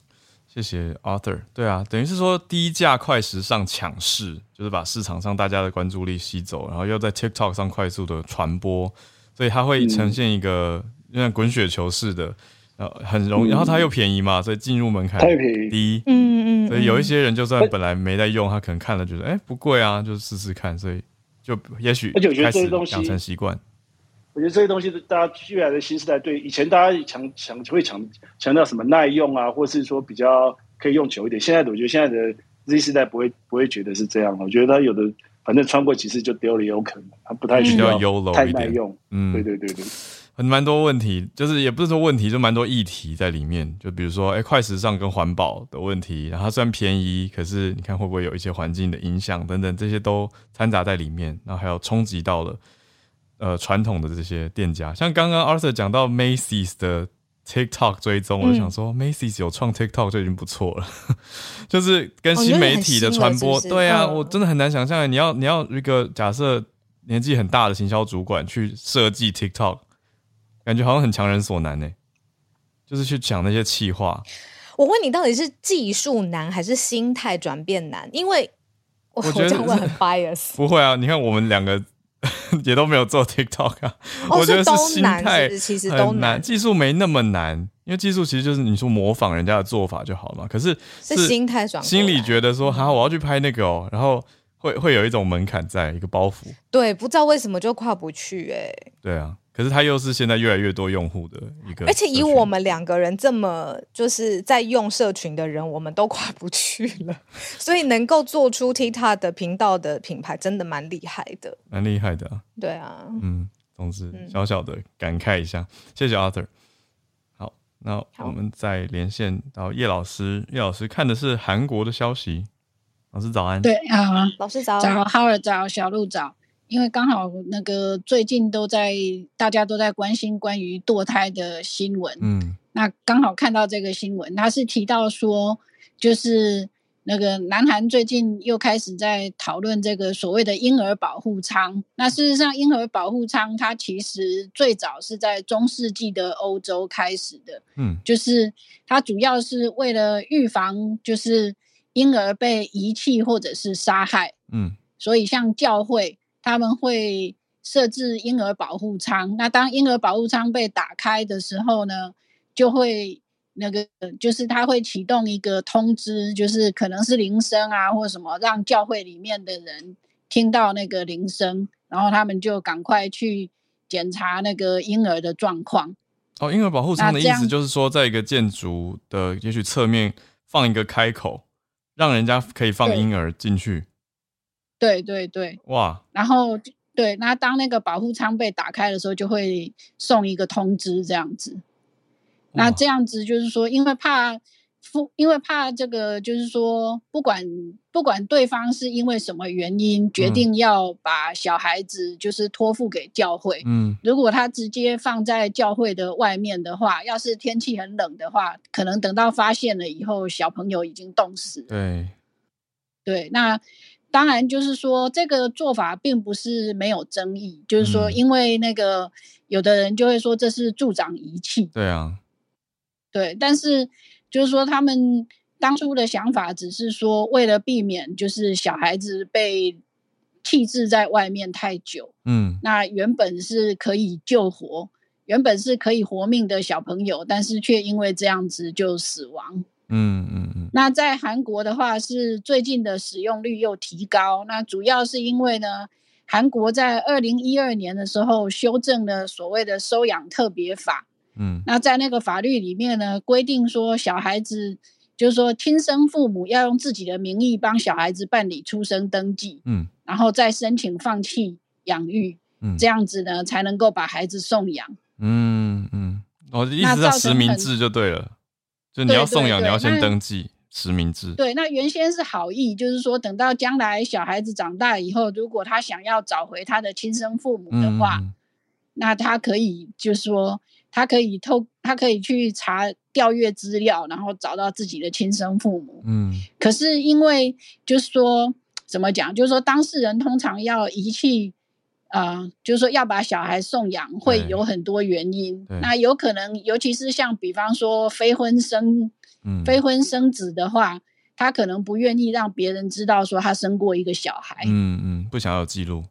谢谢 Arthur。对啊，等于是说低价快时尚抢势，就是把市场上大家的关注力吸走，然后又在 TikTok 上快速的传播，所以它会呈现一个像滚雪球似的，呃，很容易，然后它又便宜嘛，所以进入门槛低，嗯嗯，所以有一些人就算本来没在用，他可能看了觉得哎不贵啊，就试试看，所以就也许开始养成习惯。我觉得这些东西，大家越来的新时代，对以前大家强强会强强调什么耐用啊，或是说比较可以用久一点。现在的我觉得现在的 Z 世代不会不会觉得是这样。我觉得他有的反正穿过几次就丢了也有可能，他不太需要太耐用。嗯，对对对对，很蛮多问题，就是也不是说问题，就蛮多议题在里面。就比如说，哎，快时尚跟环保的问题，然后它虽然便宜，可是你看会不会有一些环境的影响等等，这些都掺杂在里面，然后还有冲击到了。呃，传统的这些店家，像刚刚 Arthur 讲到 Macy's 的 TikTok 追踪，我就想说、嗯、Macy's 有创 TikTok 就已经不错了，就是跟新媒体的传播，对啊，我真的很难想象，你要你要一个假设年纪很大的行销主管去设计 TikTok，感觉好像很强人所难呢，就是去讲那些气话。我问你，到底是技术难还是心态转变难？因为我觉得会很 bias。不会啊，你看我们两个。也都没有做 TikTok 啊。哦、我觉得是心态，其实都难，技术没那么难，因为技术其实就是你说模仿人家的做法就好了嘛。可是是，心态转，心里觉得说，好，我要去拍那个哦，然后会会有一种门槛在，一个包袱。对，不知道为什么就跨不去哎、欸。对啊。可是他又是现在越来越多用户的一个，而且以我们两个人这么就是在用社群的人，我们都跨不去了，所以能够做出 TikTok 的频道的品牌，真的蛮厉害的，蛮厉害的啊。对啊，嗯，总之小小的感慨一下，嗯、谢谢 Arthur。好，那我们再连线到叶老师，叶老师看的是韩国的消息。老师早安，对啊，老师早，早，浩尔早，小鹿早。因为刚好那个最近都在大家都在关心关于堕胎的新闻，嗯，那刚好看到这个新闻，他是提到说，就是那个南韩最近又开始在讨论这个所谓的婴儿保护舱。那事实上，婴儿保护舱它其实最早是在中世纪的欧洲开始的，嗯，就是它主要是为了预防就是婴儿被遗弃或者是杀害，嗯，所以像教会。他们会设置婴儿保护舱，那当婴儿保护舱被打开的时候呢，就会那个就是他会启动一个通知，就是可能是铃声啊或什么，让教会里面的人听到那个铃声，然后他们就赶快去检查那个婴儿的状况。哦，婴儿保护舱的意思就是说，在一个建筑的也许侧面放一个开口，让人家可以放婴儿进去。对对对，哇！然后对，那当那个保护舱被打开的时候，就会送一个通知，这样子。那这样子就是说，因为怕父，因为怕这个，就是说，不管不管对方是因为什么原因决定要把小孩子就是托付给教会，嗯，如果他直接放在教会的外面的话，要是天气很冷的话，可能等到发现了以后，小朋友已经冻死了。对，对，那。当然，就是说这个做法并不是没有争议，就是说，因为那个有的人就会说这是助长遗弃。对啊，对，但是就是说他们当初的想法只是说，为了避免就是小孩子被弃置在外面太久，嗯，那原本是可以救活，原本是可以活命的小朋友，但是却因为这样子就死亡。嗯嗯嗯，那在韩国的话，是最近的使用率又提高。那主要是因为呢，韩国在二零一二年的时候修正了所谓的收养特别法。嗯，那在那个法律里面呢，规定说小孩子就是说亲生父母要用自己的名义帮小孩子办理出生登记。嗯，然后再申请放弃养育。嗯，这样子呢才能够把孩子送养。嗯嗯，哦，意思是实名制就对了。就你要送养，你要先登记实名制。对，那原先是好意，就是说等到将来小孩子长大以后，如果他想要找回他的亲生父母的话，嗯、那他可以就是说，他可以透，他可以去查调阅资料，然后找到自己的亲生父母。嗯。可是因为就是说，怎么讲？就是说当事人通常要遗弃。啊、呃，就是说要把小孩送养，会有很多原因。那有可能，尤其是像比方说非婚生，嗯，非婚生子的话，他可能不愿意让别人知道说他生过一个小孩。嗯嗯，不想要有记录。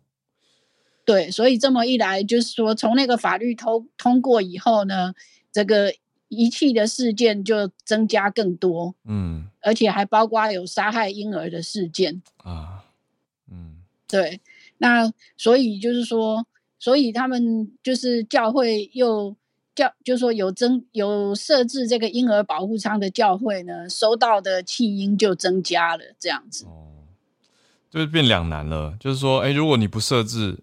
对，所以这么一来，就是说从那个法律通通过以后呢，这个遗弃的事件就增加更多。嗯，而且还包括有杀害婴儿的事件啊。嗯，对。那所以就是说，所以他们就是教会又教，就是说有增有设置这个婴儿保护舱的教会呢，收到的弃婴就增加了，这样子。哦，就是变两难了。就是说，哎，如果你不设置，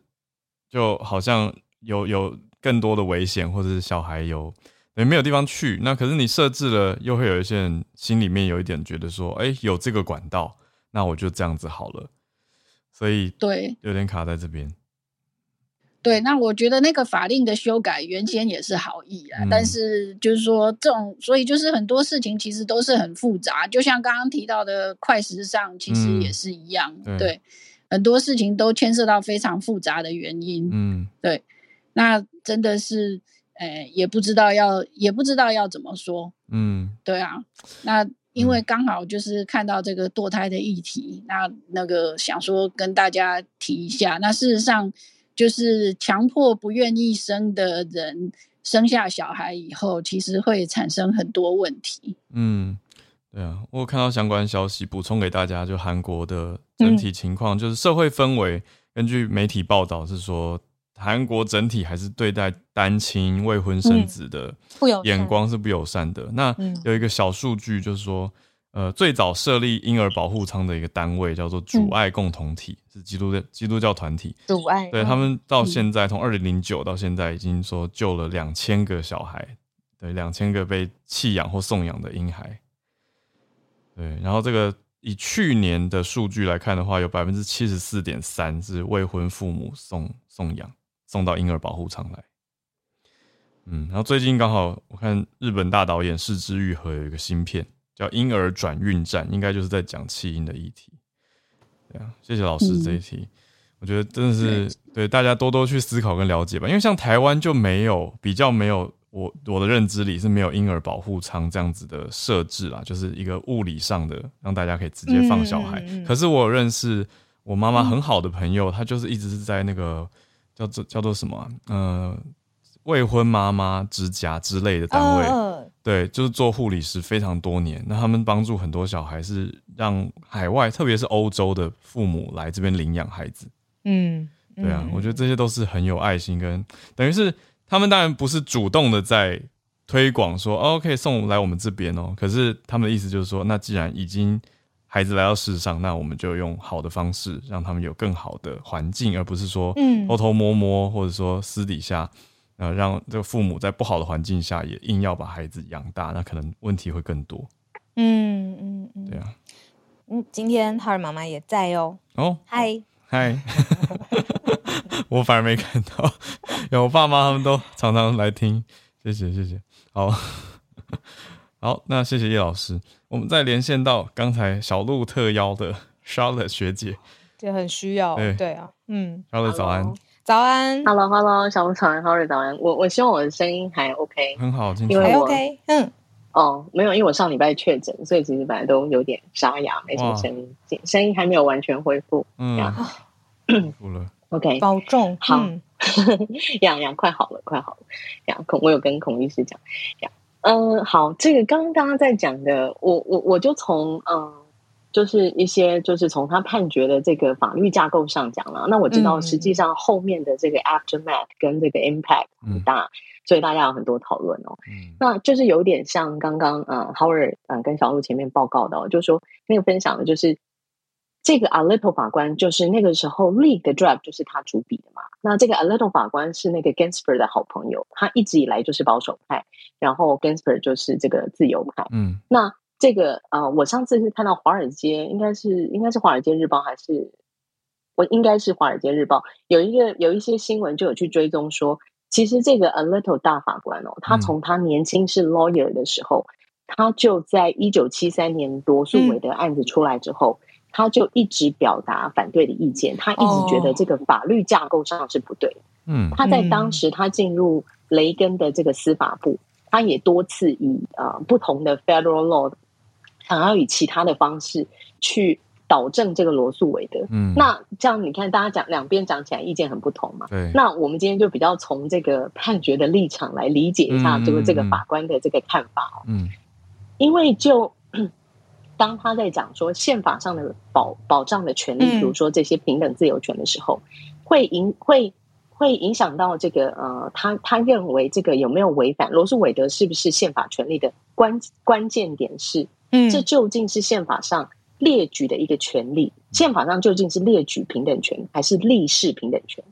就好像有有更多的危险，或者是小孩有也没有地方去。那可是你设置了，又会有一些人心里面有一点觉得说，哎，有这个管道，那我就这样子好了。所以对，有点卡在这边。对，那我觉得那个法令的修改原先也是好意啊，嗯、但是就是说这种，所以就是很多事情其实都是很复杂。就像刚刚提到的快时尚，其实也是一样。嗯、对，对，很多事情都牵涉到非常复杂的原因。嗯，对。那真的是，呃，也不知道要，也不知道要怎么说。嗯，对啊。那。因为刚好就是看到这个堕胎的议题，那那个想说跟大家提一下。那事实上，就是强迫不愿意生的人生下小孩以后，其实会产生很多问题。嗯，对啊，我有看到相关消息，补充给大家，就韩国的整体情况，嗯、就是社会氛围，根据媒体报道是说，韩国整体还是对待单亲未婚生子的眼光是不友善的。嗯、那有一个小数据，就是说。呃，最早设立婴儿保护舱的一个单位叫做主爱共同体，嗯、是基督教基督教团体。主爱对、嗯、他们到现在，从二零零九到现在，已经说救了两千个小孩，对，两千个被弃养或送养的婴孩。对，然后这个以去年的数据来看的话，有百分之七十四点三是未婚父母送送养送到婴儿保护舱来。嗯，然后最近刚好我看日本大导演是枝裕和有一个新片。叫婴儿转运站，应该就是在讲弃婴的议题。对啊，谢谢老师这一题，嗯、我觉得真的是对，大家多多去思考跟了解吧。因为像台湾就没有比较没有我我的认知里是没有婴儿保护舱这样子的设置啦，就是一个物理上的让大家可以直接放小孩。可是我有认识我妈妈很好的朋友，她、嗯、就是一直是在那个叫做叫做什么嗯、呃、未婚妈妈之家之类的单位。哦对，就是做护理师非常多年，那他们帮助很多小孩，是让海外，特别是欧洲的父母来这边领养孩子。嗯，对啊，我觉得这些都是很有爱心跟，跟等于是他们当然不是主动的在推广说，哦，可以送来我们这边哦。可是他们的意思就是说，那既然已经孩子来到世上，那我们就用好的方式让他们有更好的环境，而不是说偷偷摸摸，或者说私底下。呃，让这个父母在不好的环境下也硬要把孩子养大，那可能问题会更多。嗯嗯嗯，对啊。嗯，今天浩尔妈妈也在哦。哦，嗨嗨，我反而没看到，有我爸妈他们都常常来听，谢谢谢谢。好，好，那谢谢叶老师。我们再连线到刚才小鹿特邀的 Charlotte 学姐，也很需要。对。对啊，嗯，Charlotte 早安。早安，Hello Hello，小鹿早安，Hello 早安。我我希望我的声音还 OK，很好，因为我 OK，嗯，哦，没有，因为我上礼拜确诊，所以其实本来都有点沙哑，没什么声音，声音还没有完全恢复。嗯，恢复了，OK，保重，好，养养快好了，快好了。养孔，我有跟孔医师讲，养，嗯，好，这个刚刚大家在讲的，我我我就从嗯。就是一些，就是从他判决的这个法律架构上讲了。那我知道，实际上后面的这个 aftermath 跟这个 impact 很大，嗯、所以大家有很多讨论哦。嗯、那就是有点像刚刚呃 Howard 呃跟小鹿前面报告的，哦，就是说那个分享的就是这个 Alito 法官，就是那个时候 leak 的 draft 就是他主笔的嘛。那这个 Alito 法官是那个 Ginsburg 的好朋友，他一直以来就是保守派，然后 Ginsburg 就是这个自由派。嗯，那。这个啊、呃，我上次是看到华尔街，应该是应该是华尔街日报还是我应该是华尔街日报有一个有一些新闻就有去追踪说，其实这个 Alito 大法官哦，他从他年轻是 lawyer 的时候，嗯、他就在一九七三年罗诉韦德案子出来之后，嗯、他就一直表达反对的意见，他一直觉得这个法律架构上是不对。嗯，他在当时他进入雷根的这个司法部，他也多次以啊、呃、不同的 federal law。想要以其他的方式去导正这个罗素韦德，嗯，那这样你看，大家讲两边讲起来意见很不同嘛，对。那我们今天就比较从这个判决的立场来理解一下这个这个法官的这个看法，嗯，因为就当他在讲说宪法上的保保障的权利，比如说这些平等自由权的时候，会影会会影响到这个呃，他他认为这个有没有违反罗斯韦德是不是宪法权利的关关键点是。嗯，这究竟是宪法上列举的一个权利？宪法上究竟是列举平等权，还是立誓平等权？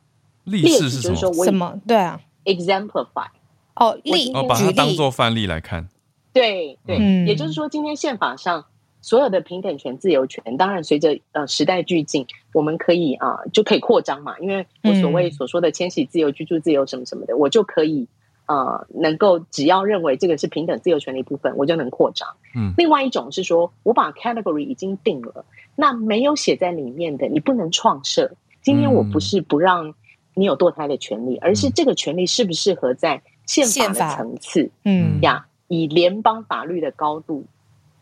立誓是什么？就是说什么？对啊，exemplify 哦，例哦，把它当做范例来看。对对，嗯、也就是说，今天宪法上所有的平等权、自由权，当然随着呃时代俱进，我们可以啊、呃、就可以扩张嘛。因为我所谓所说的迁徙自由、居住自由什么什么的，我就可以。呃，能够只要认为这个是平等自由权的一部分，我就能扩张。嗯，另外一种是说，我把 category 已经定了，那没有写在里面的，你不能创设。今天我不是不让你有堕胎的权利，嗯、而是这个权利适不适合在宪法的层次，嗯呀，以联邦法律的高度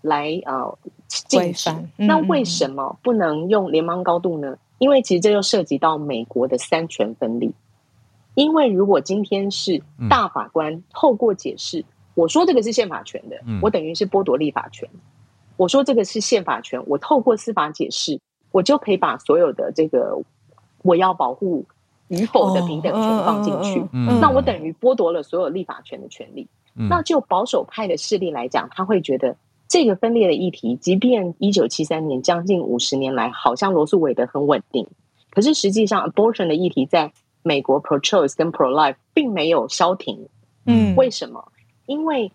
来呃禁止。嗯、那为什么不能用联邦高度呢？因为其实这又涉及到美国的三权分立。因为如果今天是大法官透过解释，嗯、我说这个是宪法权的，嗯、我等于是剥夺立法权。我说这个是宪法权，我透过司法解释，我就可以把所有的这个我要保护与否的平等权放进去。哦嗯嗯、那我等于剥夺了所有立法权的权利。嗯、那就保守派的势力来讲，他会觉得这个分裂的议题，即便一九七三年将近五十年来，好像罗素韦德很稳定，可是实际上 abortion 的议题在美国 pro choice 跟 pro life 并没有消停。嗯，为什么？因为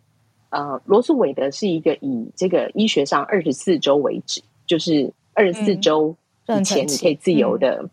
呃，罗素韦德是一个以这个医学上二十四周为止，就是二十四周以前你可以自由的，嗯、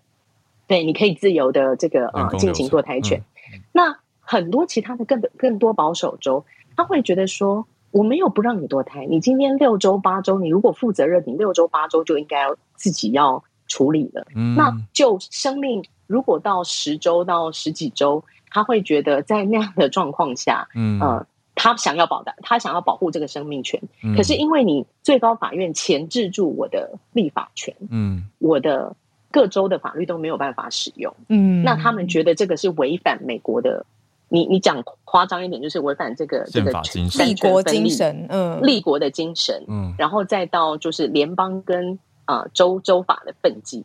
对，你可以自由的这个呃进行堕胎权。嗯、那很多其他的更更多保守州，他会觉得说，我没有不让你堕胎，你今天六周八周，你如果负责任，你六周八周就应该要自己要处理了。嗯、那就生命如果到十周到十几周，他会觉得在那样的状况下，嗯。呃他想要保的，他想要保护这个生命权，嗯、可是因为你最高法院钳制住我的立法权，嗯，我的各州的法律都没有办法使用，嗯，那他们觉得这个是违反美国的，你你讲夸张一点，就是违反这个这个立国精神，嗯，立国的精神，嗯，然后再到就是联邦跟啊、呃、州州法的分际，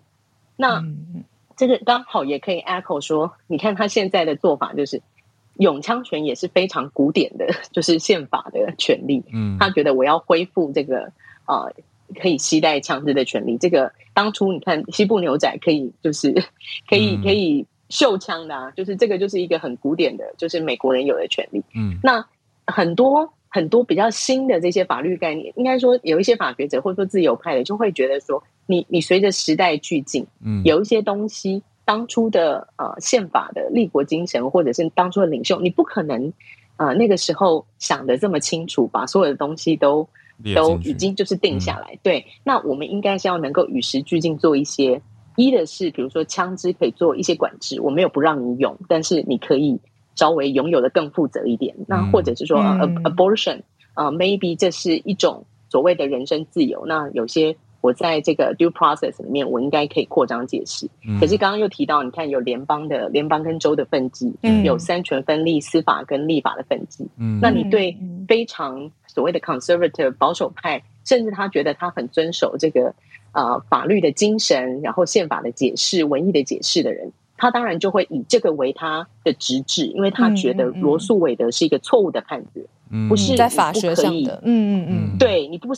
那、嗯、这个刚好也可以 echo 说，你看他现在的做法就是。拥枪权也是非常古典的，就是宪法的权利。嗯，他觉得我要恢复这个呃可以携带枪支的权利。这个当初你看西部牛仔可以就是可以可以秀枪的，啊，就是这个就是一个很古典的，就是美国人有的权利。嗯，那很多很多比较新的这些法律概念，应该说有一些法学者或者说自由派的就会觉得说，你你随着时代俱进，嗯，有一些东西。当初的呃宪法的立国精神，或者是当初的领袖，你不可能呃那个时候想的这么清楚，把所有的东西都都已经就是定下来。嗯、对，那我们应该是要能够与时俱进，做一些一的是，比如说枪支可以做一些管制，我没有不让你用，但是你可以稍微拥有的更负责一点。嗯、那或者是说、嗯 uh, abortion 啊、uh, maybe 这是一种所谓的人身自由。那有些。我在这个 due process 里面，我应该可以扩张解释。嗯、可是刚刚又提到，你看有联邦的联邦跟州的分际，嗯、有三权分立、司法跟立法的分际。嗯、那你对非常所谓的 conservative 保守派，甚至他觉得他很遵守这个呃法律的精神，然后宪法的解释、文艺的解释的人，他当然就会以这个为他的直至，因为他觉得罗素韦德是一个错误的判决，嗯、不是在法学上的。嗯嗯嗯，对你不。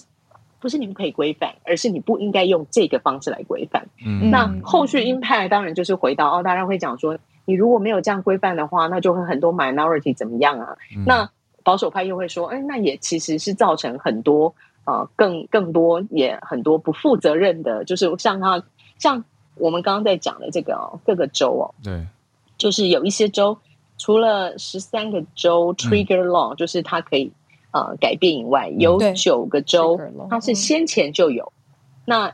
不是你不可以规范，而是你不应该用这个方式来规范。嗯，那后续鹰派当然就是回到澳，大家会讲说，你如果没有这样规范的话，那就会很多 minority 怎么样啊？嗯、那保守派又会说，哎，那也其实是造成很多呃更更多也很多不负责任的，就是像他像我们刚刚在讲的这个、哦、各个州哦，对，就是有一些州除了十三个州 trigger law，、嗯、就是它可以。呃，改变以外，有九个州，它是先前就有，那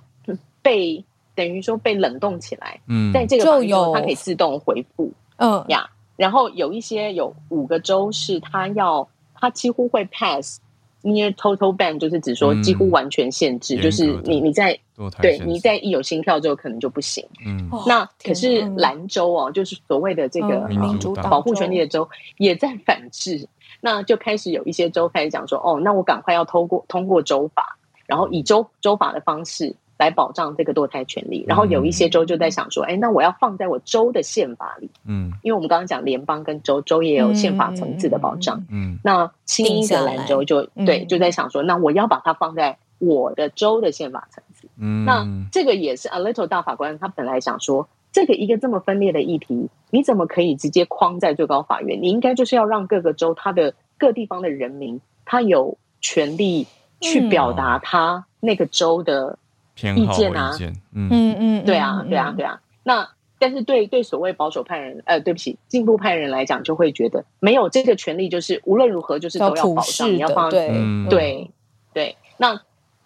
被等于说被冷冻起来，嗯，在这个法律中它可以自动回复，嗯呀，然后有一些有五个州是它要，它几乎会 pass near total ban，就是指说几乎完全限制，就是你你在对你在一有心跳之后可能就不行，嗯，那可是兰州哦，就是所谓的这个民主保护权利的州也在反制。那就开始有一些州开始讲说，哦，那我赶快要通过通过州法，然后以州州法的方式来保障这个堕胎权利。然后有一些州就在想说，哎、嗯，那我要放在我州的宪法里，嗯，因为我们刚刚讲联邦跟州，州也有宪法层次的保障，嗯，那新英格兰州就对就在想说，那我要把它放在我的州的宪法层次，嗯，那这个也是 a l i t t l e 大法官他本来想说。这个一个这么分裂的议题，你怎么可以直接框在最高法院？你应该就是要让各个州、它的各地方的人民，他有权利去表达他那个州的意见啊。嗯嗯嗯，对啊对啊对啊。那但是对对所谓保守派人，呃，对不起，进步派人来讲，就会觉得没有这个权利，就是无论如何就是都要保障，你要放对对对，那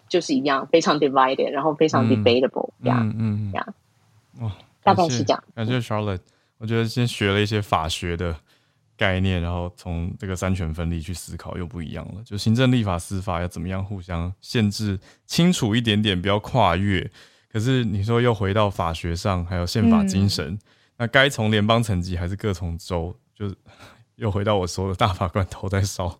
就是一样，非常 divided，然后非常 debatable，这样嗯这。大概是这样。感谢 Charlotte，我觉得先学了一些法学的概念，然后从这个三权分立去思考又不一样了。就行政、立法、司法要怎么样互相限制清楚一点点，不要跨越。可是你说又回到法学上，还有宪法精神，嗯、那该从联邦层级还是各从州？就是又回到我说的大法官头在烧。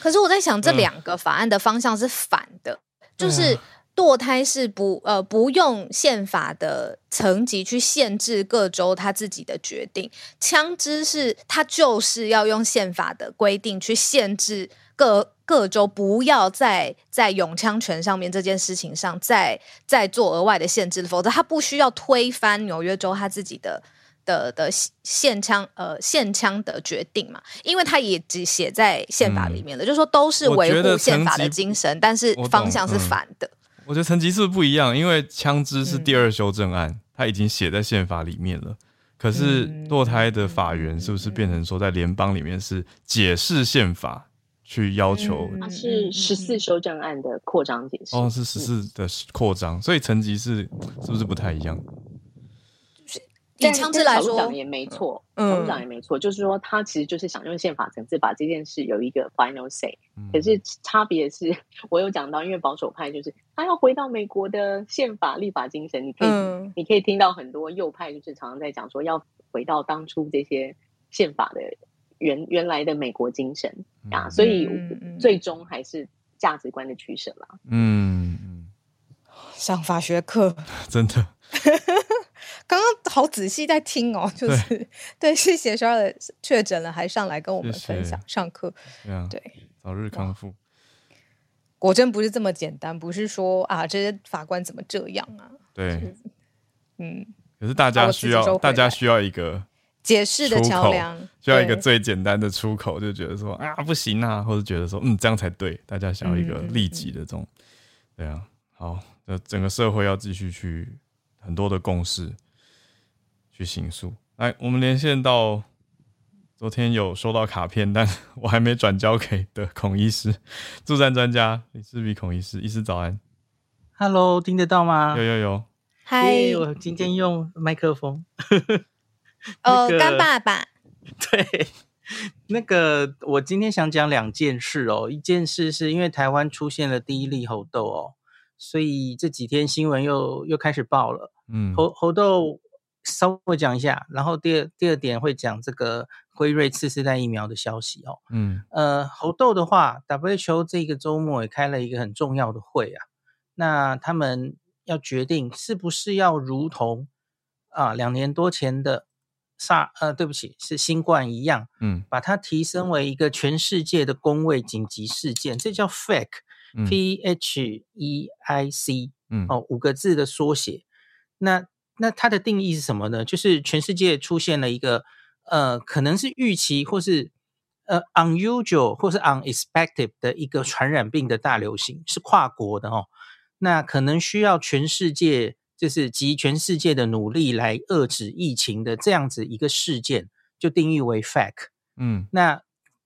可是我在想，这两个法案的方向是反的，呃、就是。堕胎是不呃不用宪法的层级去限制各州他自己的决定，枪支是他就是要用宪法的规定去限制各各州不要在在永枪权上面这件事情上再再做额外的限制，否则他不需要推翻纽约州他自己的的的限枪呃限枪的决定嘛，因为他也只写在宪法里面了，嗯、就是说都是维护宪法的精神，但是方向是反的。我觉得层级是不是不一样？因为枪支是第二修正案，它、嗯、已经写在宪法里面了。可是堕胎的法源是不是变成说在联邦里面是解释宪法去要求？它是十四修正案的扩张解释。哦，是十四的扩张，所以层级是是不是不太一样？以枪支来说，也没错，嗯，讲也没错，就是说他其实就是想用宪法层次把这件事有一个 final say，嗯。可是差别是，我有讲到，因为保守派就是他要回到美国的宪法立法精神，你可以，嗯，你可以听到很多右派就是常常在讲说要回到当初这些宪法的原原来的美国精神啊，所以最终还是价值观的取舍啦。嗯嗯，上法学课 真的。刚刚好仔细在听哦，就是对，谢谢 Charlotte 确诊了还上来跟我们分享上课，对，早日康复。果真不是这么简单，不是说啊这些法官怎么这样啊？对，嗯，可是大家需要大家需要一个解释的桥梁，需要一个最简单的出口，就觉得说啊不行啊，或者觉得说嗯这样才对，大家想要一个利己的这种，嗯、对啊，好，那整个社会要继续去很多的共识。去行诉。来，我们连线到昨天有收到卡片，但 我还没转交给的孔医师，助战专家李志比孔医师，医师早安。Hello，听得到吗？有有有。嗨我今天用麦克风。哦，干爸爸。对，那个我今天想讲两件事哦。一件事是因为台湾出现了第一例猴痘哦，所以这几天新闻又又开始爆了。嗯，猴猴痘。稍微讲一下，然后第二第二点会讲这个辉瑞次世代疫苗的消息哦。嗯，呃，猴痘的话，WHO 这个周末也开了一个很重要的会啊。那他们要决定是不是要如同啊两年多前的 SARS 呃，对不起，是新冠一样，嗯，把它提升为一个全世界的公卫紧急事件，这叫 PHEIC，P H E I C，嗯，哦，五个字的缩写。那那它的定义是什么呢？就是全世界出现了一个呃，可能是预期或是呃 unusual 或是 unexpected 的一个传染病的大流行，是跨国的哦。那可能需要全世界就是集全世界的努力来遏制疫情的这样子一个事件，就定义为 PHEIC。嗯，那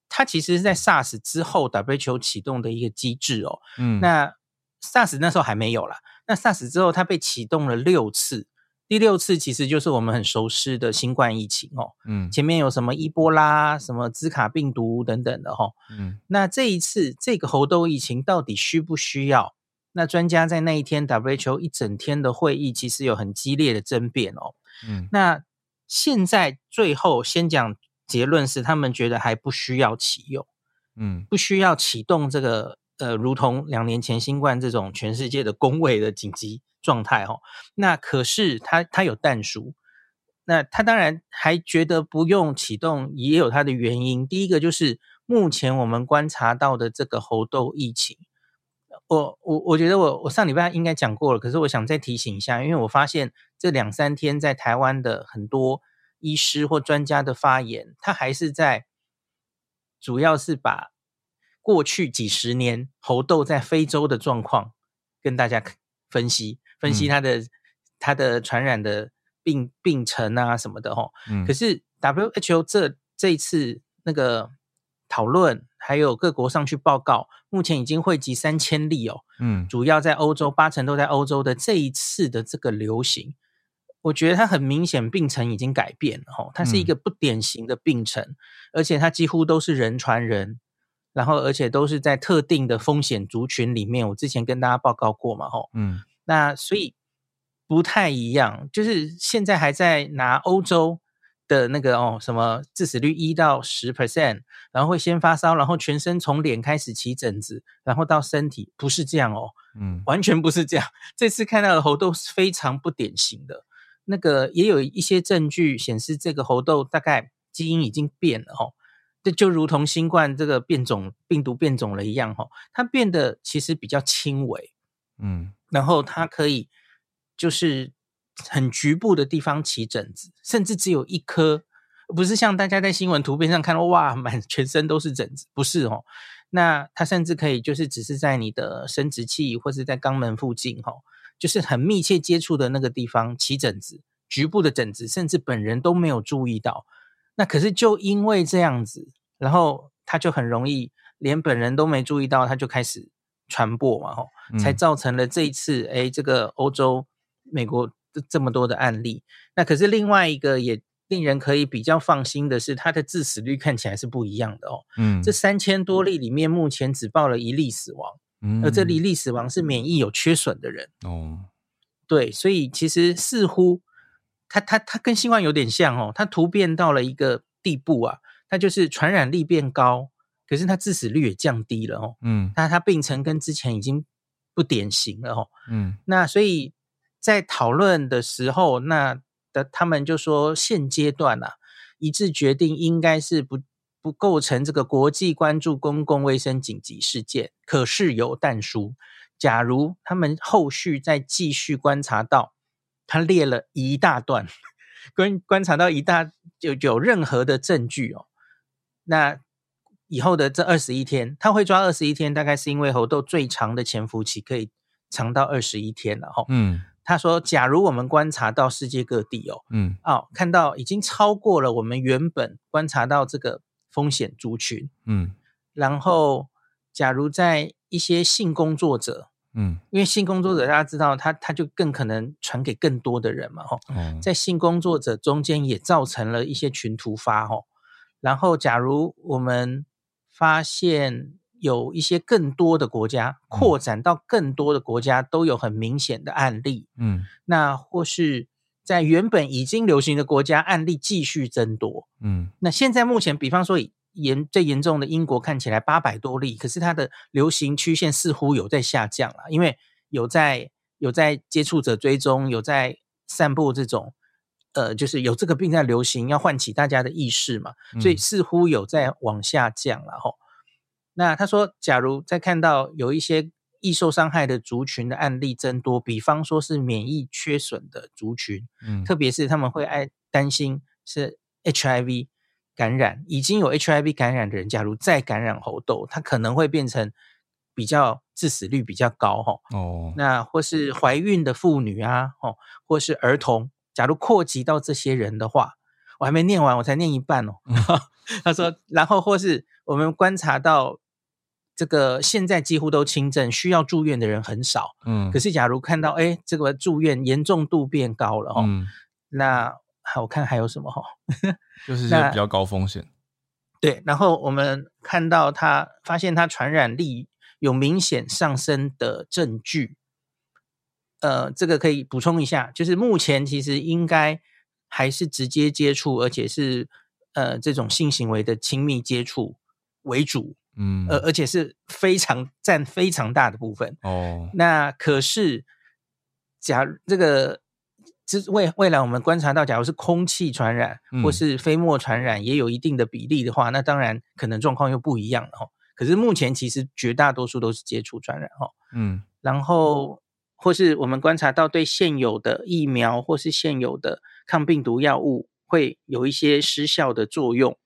它其实是在 SARS 之后 WHO 启动的一个机制哦。嗯，那 SARS 那时候还没有啦。那 SARS 之后，它被启动了六次。第六次其实就是我们很熟悉的新冠疫情哦，嗯，前面有什么伊波拉、什么兹卡病毒等等的哈，嗯，那这一次这个猴痘疫情到底需不需要？那专家在那一天 WHO 一整天的会议其实有很激烈的争辩哦，嗯，那现在最后先讲结论是，他们觉得还不需要启用，嗯，不需要启动这个呃，如同两年前新冠这种全世界的公卫的紧急。状态哦，那可是他他有但书，那他当然还觉得不用启动，也有他的原因。第一个就是目前我们观察到的这个猴痘疫情，我我我觉得我我上礼拜应该讲过了，可是我想再提醒一下，因为我发现这两三天在台湾的很多医师或专家的发言，他还是在主要是把过去几十年猴痘在非洲的状况跟大家分析。分析它的、嗯、它的传染的病病程啊什么的齁，嗯，可是 WHO 这这一次那个讨论，还有各国上去报告，目前已经汇集三千例哦，嗯，主要在欧洲，八成都在欧洲的这一次的这个流行，我觉得它很明显病程已经改变了吼，它是一个不典型的病程，嗯、而且它几乎都是人传人，然后而且都是在特定的风险族群里面，我之前跟大家报告过嘛吼，嗯。那所以不太一样，就是现在还在拿欧洲的那个哦，什么致死率一到十 percent，然后会先发烧，然后全身从脸开始起疹子，然后到身体，不是这样哦，嗯，完全不是这样。这次看到的猴痘是非常不典型的，那个也有一些证据显示，这个猴痘大概基因已经变了哦，这就如同新冠这个变种病毒变种了一样哦，它变得其实比较轻微，嗯，然后它可以。就是很局部的地方起疹子，甚至只有一颗，不是像大家在新闻图片上看到，哇，满全身都是疹子，不是哦。那它甚至可以就是只是在你的生殖器或是在肛门附近，哈，就是很密切接触的那个地方起疹子，局部的疹子，甚至本人都没有注意到。那可是就因为这样子，然后他就很容易连本人都没注意到，他就开始传播嘛，吼，才造成了这一次，哎，这个欧洲。美国这么多的案例，那可是另外一个也令人可以比较放心的是，它的致死率看起来是不一样的哦。嗯，这三千多例里面，目前只报了一例死亡，嗯，而这一例死亡是免疫有缺损的人哦。对，所以其实似乎它它它跟新冠有点像哦，它突变到了一个地步啊，它就是传染力变高，可是它致死率也降低了哦。嗯，那它病程跟之前已经不典型了哦。嗯，那所以。在讨论的时候，那的他们就说，现阶段啊，一致决定应该是不不构成这个国际关注公共卫生紧急事件。可是有但书，假如他们后续再继续观察到，他列了一大段，观观察到一大就有任何的证据哦，那以后的这二十一天，他会抓二十一天，大概是因为猴痘最长的潜伏期可以长到二十一天了哈。嗯。他说：“假如我们观察到世界各地哦，嗯，哦，看到已经超过了我们原本观察到这个风险族群，嗯，然后假如在一些性工作者，嗯，因为性工作者大家知道他他就更可能传给更多的人嘛，哈，在性工作者中间也造成了一些群突发，哈，然后假如我们发现。”有一些更多的国家扩展到更多的国家都有很明显的案例，嗯，那或是在原本已经流行的国家案例继续增多，嗯，那现在目前，比方说严最严重的英国看起来八百多例，可是它的流行曲线似乎有在下降了，因为有在有在接触者追踪，有在散布这种，呃，就是有这个病在流行，要唤起大家的意识嘛，所以似乎有在往下降了吼。那他说，假如在看到有一些易受伤害的族群的案例增多，比方说是免疫缺损的族群，嗯，特别是他们会爱担心是 HIV 感染，已经有 HIV 感染的人，假如再感染猴痘，他可能会变成比较致死率比较高，哈，哦，那或是怀孕的妇女啊，哦，或是儿童，假如扩及到这些人的话，我还没念完，我才念一半哦。嗯、他说，然后或是我们观察到。这个现在几乎都轻症，需要住院的人很少。嗯，可是假如看到哎，这个住院严重度变高了哦，嗯，那我看还有什么哈？就是一些比较高风险。对，然后我们看到它发现它传染力有明显上升的证据。呃，这个可以补充一下，就是目前其实应该还是直接接触，而且是呃这种性行为的亲密接触为主。嗯，而而且是非常占非常大的部分哦。那可是，假如这个之未未来我们观察到，假如是空气传染或是飞沫传染，也有一定的比例的话，嗯、那当然可能状况又不一样了哈。可是目前其实绝大多数都是接触传染哈。嗯，然后或是我们观察到对现有的疫苗或是现有的抗病毒药物会有一些失效的作用。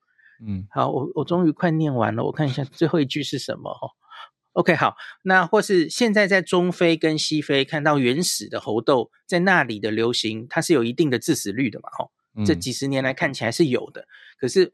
嗯，好，我我终于快念完了，我看一下最后一句是什么哈。OK，好，那或是现在在中非跟西非看到原始的猴痘在那里的流行，它是有一定的致死率的嘛？哈，这几十年来看起来是有的，可是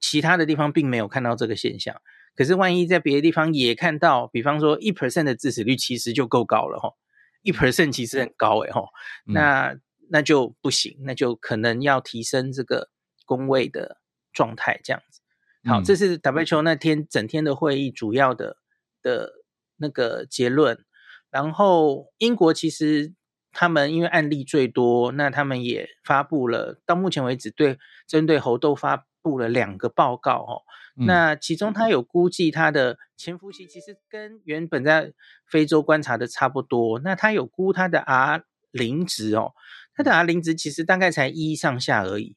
其他的地方并没有看到这个现象。可是万一在别的地方也看到，比方说一 percent 的致死率其实就够高了哈，一 percent 其实很高诶哈，那那就不行，那就可能要提升这个工位的。状态这样子，好，这是 WHO 那天整天的会议主要的的那个结论。然后英国其实他们因为案例最多，那他们也发布了，到目前为止对针对猴痘发布了两个报告哦。嗯、那其中他有估计他的潜伏期其实跟原本在非洲观察的差不多。那他有估他的 R 零值哦，他的 R 零值其实大概才一上下而已。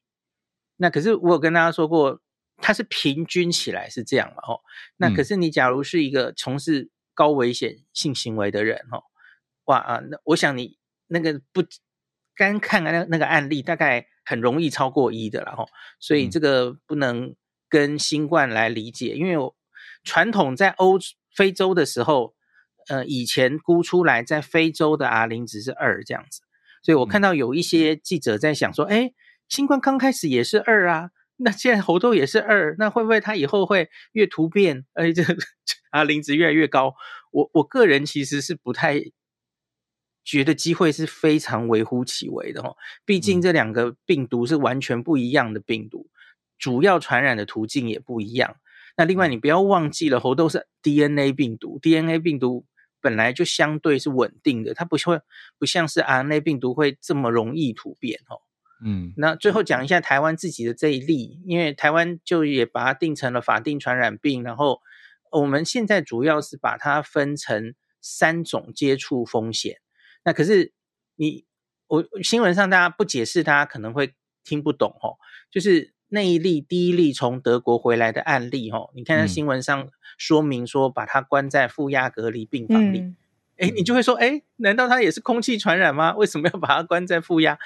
那可是我有跟大家说过，它是平均起来是这样嘛哦。那可是你假如是一个从事高危险性行为的人哦，哇啊，那我想你那个不单看那那个案例，大概很容易超过一的了哦。所以这个不能。跟新冠来理解，因为我传统在欧非洲的时候，呃，以前估出来在非洲的 R 零值是二这样子，所以我看到有一些记者在想说，哎，新冠刚开始也是二啊，那现在猴痘也是二，那会不会它以后会越突变，而且这个 R 零值越来越高？我我个人其实是不太觉得机会是非常微乎其微的哦，毕竟这两个病毒是完全不一样的病毒。主要传染的途径也不一样。那另外，你不要忘记了，猴痘是 DNA 病毒，DNA 病毒本来就相对是稳定的，它不会不像是 RNA 病毒会这么容易突变哦。嗯，那最后讲一下台湾自己的这一例，因为台湾就也把它定成了法定传染病，然后我们现在主要是把它分成三种接触风险。那可是你我新闻上大家不解释，大家可能会听不懂哦，就是。那一例第一例从德国回来的案例，哦，你看在新闻上说明说把它关在负压隔离病房里，哎、嗯，你就会说，哎，难道它也是空气传染吗？为什么要把它关在负压？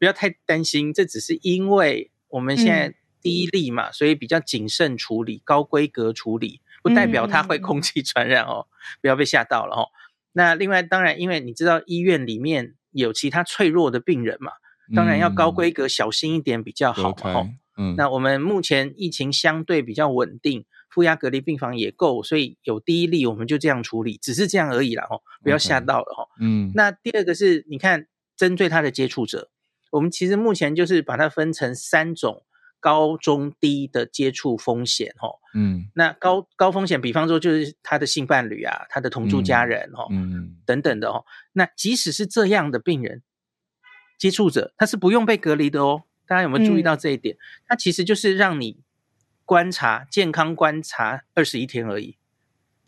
不要太担心，这只是因为我们现在第一例嘛，嗯、所以比较谨慎处理，高规格处理，不代表它会空气传染哦，不要被吓到了哦。那另外，当然，因为你知道医院里面有其他脆弱的病人嘛，当然要高规格，小心一点比较好嘛，哦。嗯，那我们目前疫情相对比较稳定，负压隔离病房也够，所以有第一例我们就这样处理，只是这样而已啦，哦，不要吓到了哈。嗯，那第二个是，你看针对他的接触者，我们其实目前就是把它分成三种高中低的接触风险哈。嗯，那高高风险，比方说就是他的性伴侣啊，他的同住家人哈，嗯，等等的哦。那即使是这样的病人接触者，他是不用被隔离的哦。大家有没有注意到这一点？嗯、其实就是让你观察健康观察二十一天而已。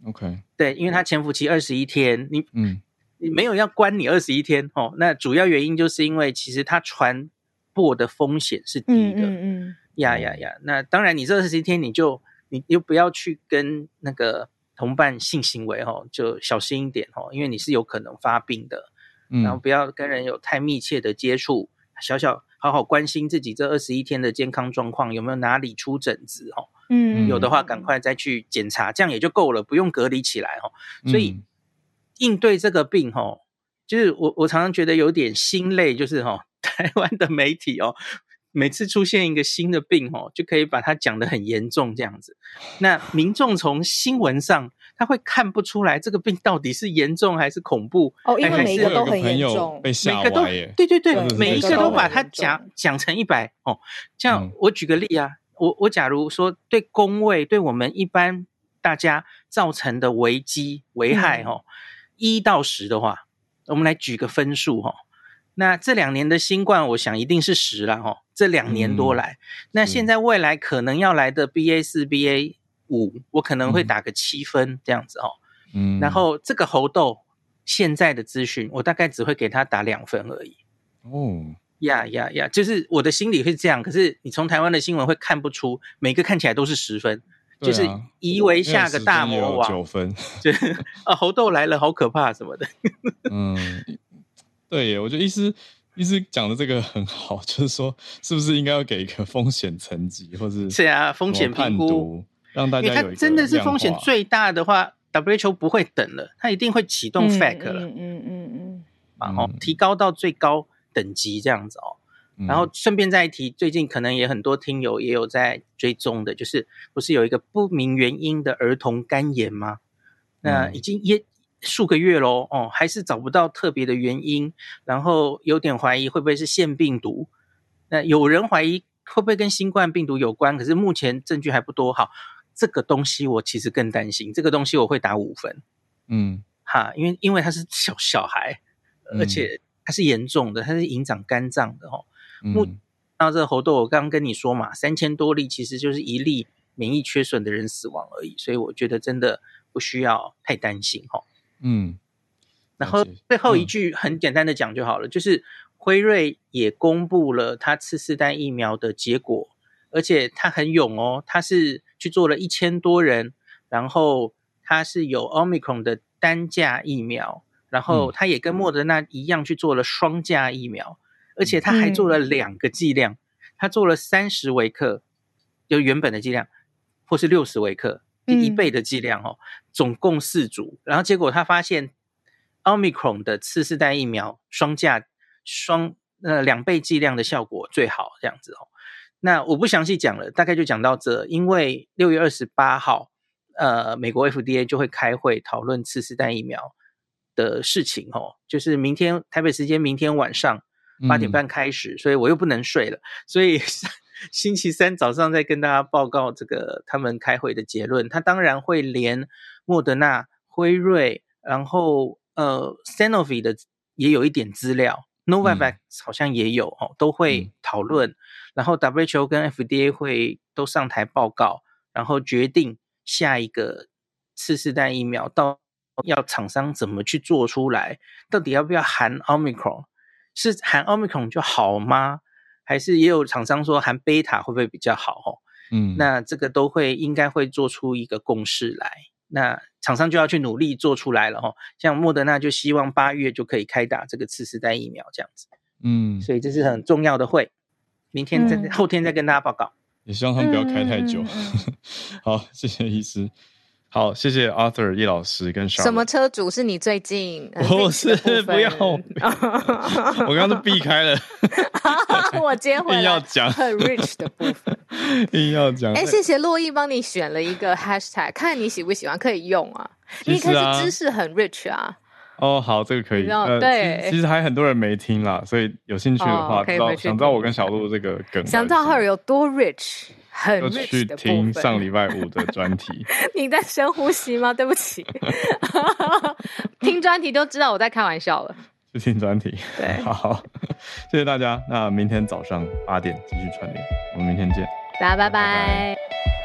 OK，对，因为他潜伏期二十一天，你嗯，你没有要关你二十一天哦。那主要原因就是因为其实它传播的风险是低的。嗯嗯呀呀呀！那当然，你这二十一天你就你又不要去跟那个同伴性行为哦，就小心一点哦，因为你是有可能发病的。嗯，然后不要跟人有太密切的接触，小小。好好关心自己这二十一天的健康状况，有没有哪里出疹子哦？嗯，有的话赶快再去检查，这样也就够了，不用隔离起来哦。所以应对这个病哦，就是我我常常觉得有点心累，就是哦，台湾的媒体哦。每次出现一个新的病哦，就可以把它讲得很严重这样子。那民众从新闻上他会看不出来这个病到底是严重还是恐怖哦，因为每一个都很严重，被吓歪每个都对对对，每一个都把它讲讲成一百哦。像我举个例啊，我我假如说对工位对我们一般大家造成的危机危害哦，一到十的话，我们来举个分数哈。那这两年的新冠，我想一定是十了哈。这两年多来，嗯、那现在未来可能要来的 BA 四、BA 五，我可能会打个七分这样子哦。嗯，然后这个猴痘现在的资讯，我大概只会给他打两分而已。哦，呀呀呀，就是我的心里会这样。可是你从台湾的新闻会看不出，每个看起来都是十分，啊、就是以为下个大魔王九分，就是啊猴痘来了，好可怕什么的。嗯。对耶，我觉得医师医师讲的这个很好，就是说，是不是应该要给一个风险层级，或是是啊，风险评估，让大家有一个。它真的是风险最大的话，WHO 不会等了，它一定会启动 FAC 了，嗯嗯嗯嗯，然后提高到最高等级这样子哦。嗯、然后顺便再提，最近可能也很多听友也有在追踪的，就是不是有一个不明原因的儿童肝炎吗？那已经也。数个月咯，哦，还是找不到特别的原因，然后有点怀疑会不会是腺病毒。那有人怀疑会不会跟新冠病毒有关，可是目前证据还不多。好，这个东西我其实更担心，这个东西我会打五分。嗯，哈，因为因为他是小小孩，而且他它是严重的，它是影响肝脏的哦。目那、嗯、这个猴痘，我刚刚跟你说嘛，三千多例其实就是一例免疫缺损的人死亡而已，所以我觉得真的不需要太担心哈。嗯，然后最后一句很简单的讲就好了，嗯、就是辉瑞也公布了他次世代疫苗的结果，而且他很勇哦，他是去做了一千多人，然后他是有 Omicron 的单价疫苗。然后他也跟莫德纳一样去做了双价疫苗，而且他还做了两个剂量，他做了三十微克，就原本的剂量，或是六十微克，一倍的剂量哦，总共四组。然后结果他发现，Omicron 的次世代疫苗双价双呃两倍剂量的效果最好，这样子哦。那我不详细讲了，大概就讲到这，因为六月二十八号，呃，美国 FDA 就会开会讨论次世代疫苗。的事情哦，就是明天台北时间明天晚上八点半开始，嗯，所以我又不能睡了，所以 星期三早上再跟大家报告这个他们开会的结论。他当然会连莫德纳、辉瑞，然后呃，Sanofi 的也有一点资料，Novavax 好像也有哦，都会讨论，嗯。然后 WHO 跟 FDA 会都上台报告，然后决定下一个次世代疫苗到。要厂商怎么去做出来？到底要不要含 Omicron？是含 Omicron 就好吗？还是也有厂商说含贝塔会不会比较好？哦，嗯，那这个都会应该会做出一个共识来。那厂商就要去努力做出来了哈。像莫德纳就希望八月就可以开打这个次世代疫苗这样子。嗯，所以这是很重要的会，明天再、嗯、后天再跟大家报告。也希望他们不要开太久。好，谢谢医师。好，谢谢 Arthur 叶老师跟 Charlotte。什么车主是你最近？我是，不要，我刚刚都避开了。我接回来 硬要讲很 rich 的部分，硬要讲。哎、欸，谢谢洛毅帮你选了一个 hashtag，看你喜不喜欢，可以用啊。你可是知识很 rich 啊。哦，好，这个可以。呃、对其，其实还很多人没听啦，所以有兴趣的话，知道想知道我跟小鹿这个梗，想知道赫尔有多 rich。很去听上礼拜五的专题。你在深呼吸吗？对不起，听专题都知道我在开玩笑了。去听专题，对，好，谢谢大家。那明天早上八点继续串联，我们明天见，大家拜拜。拜拜。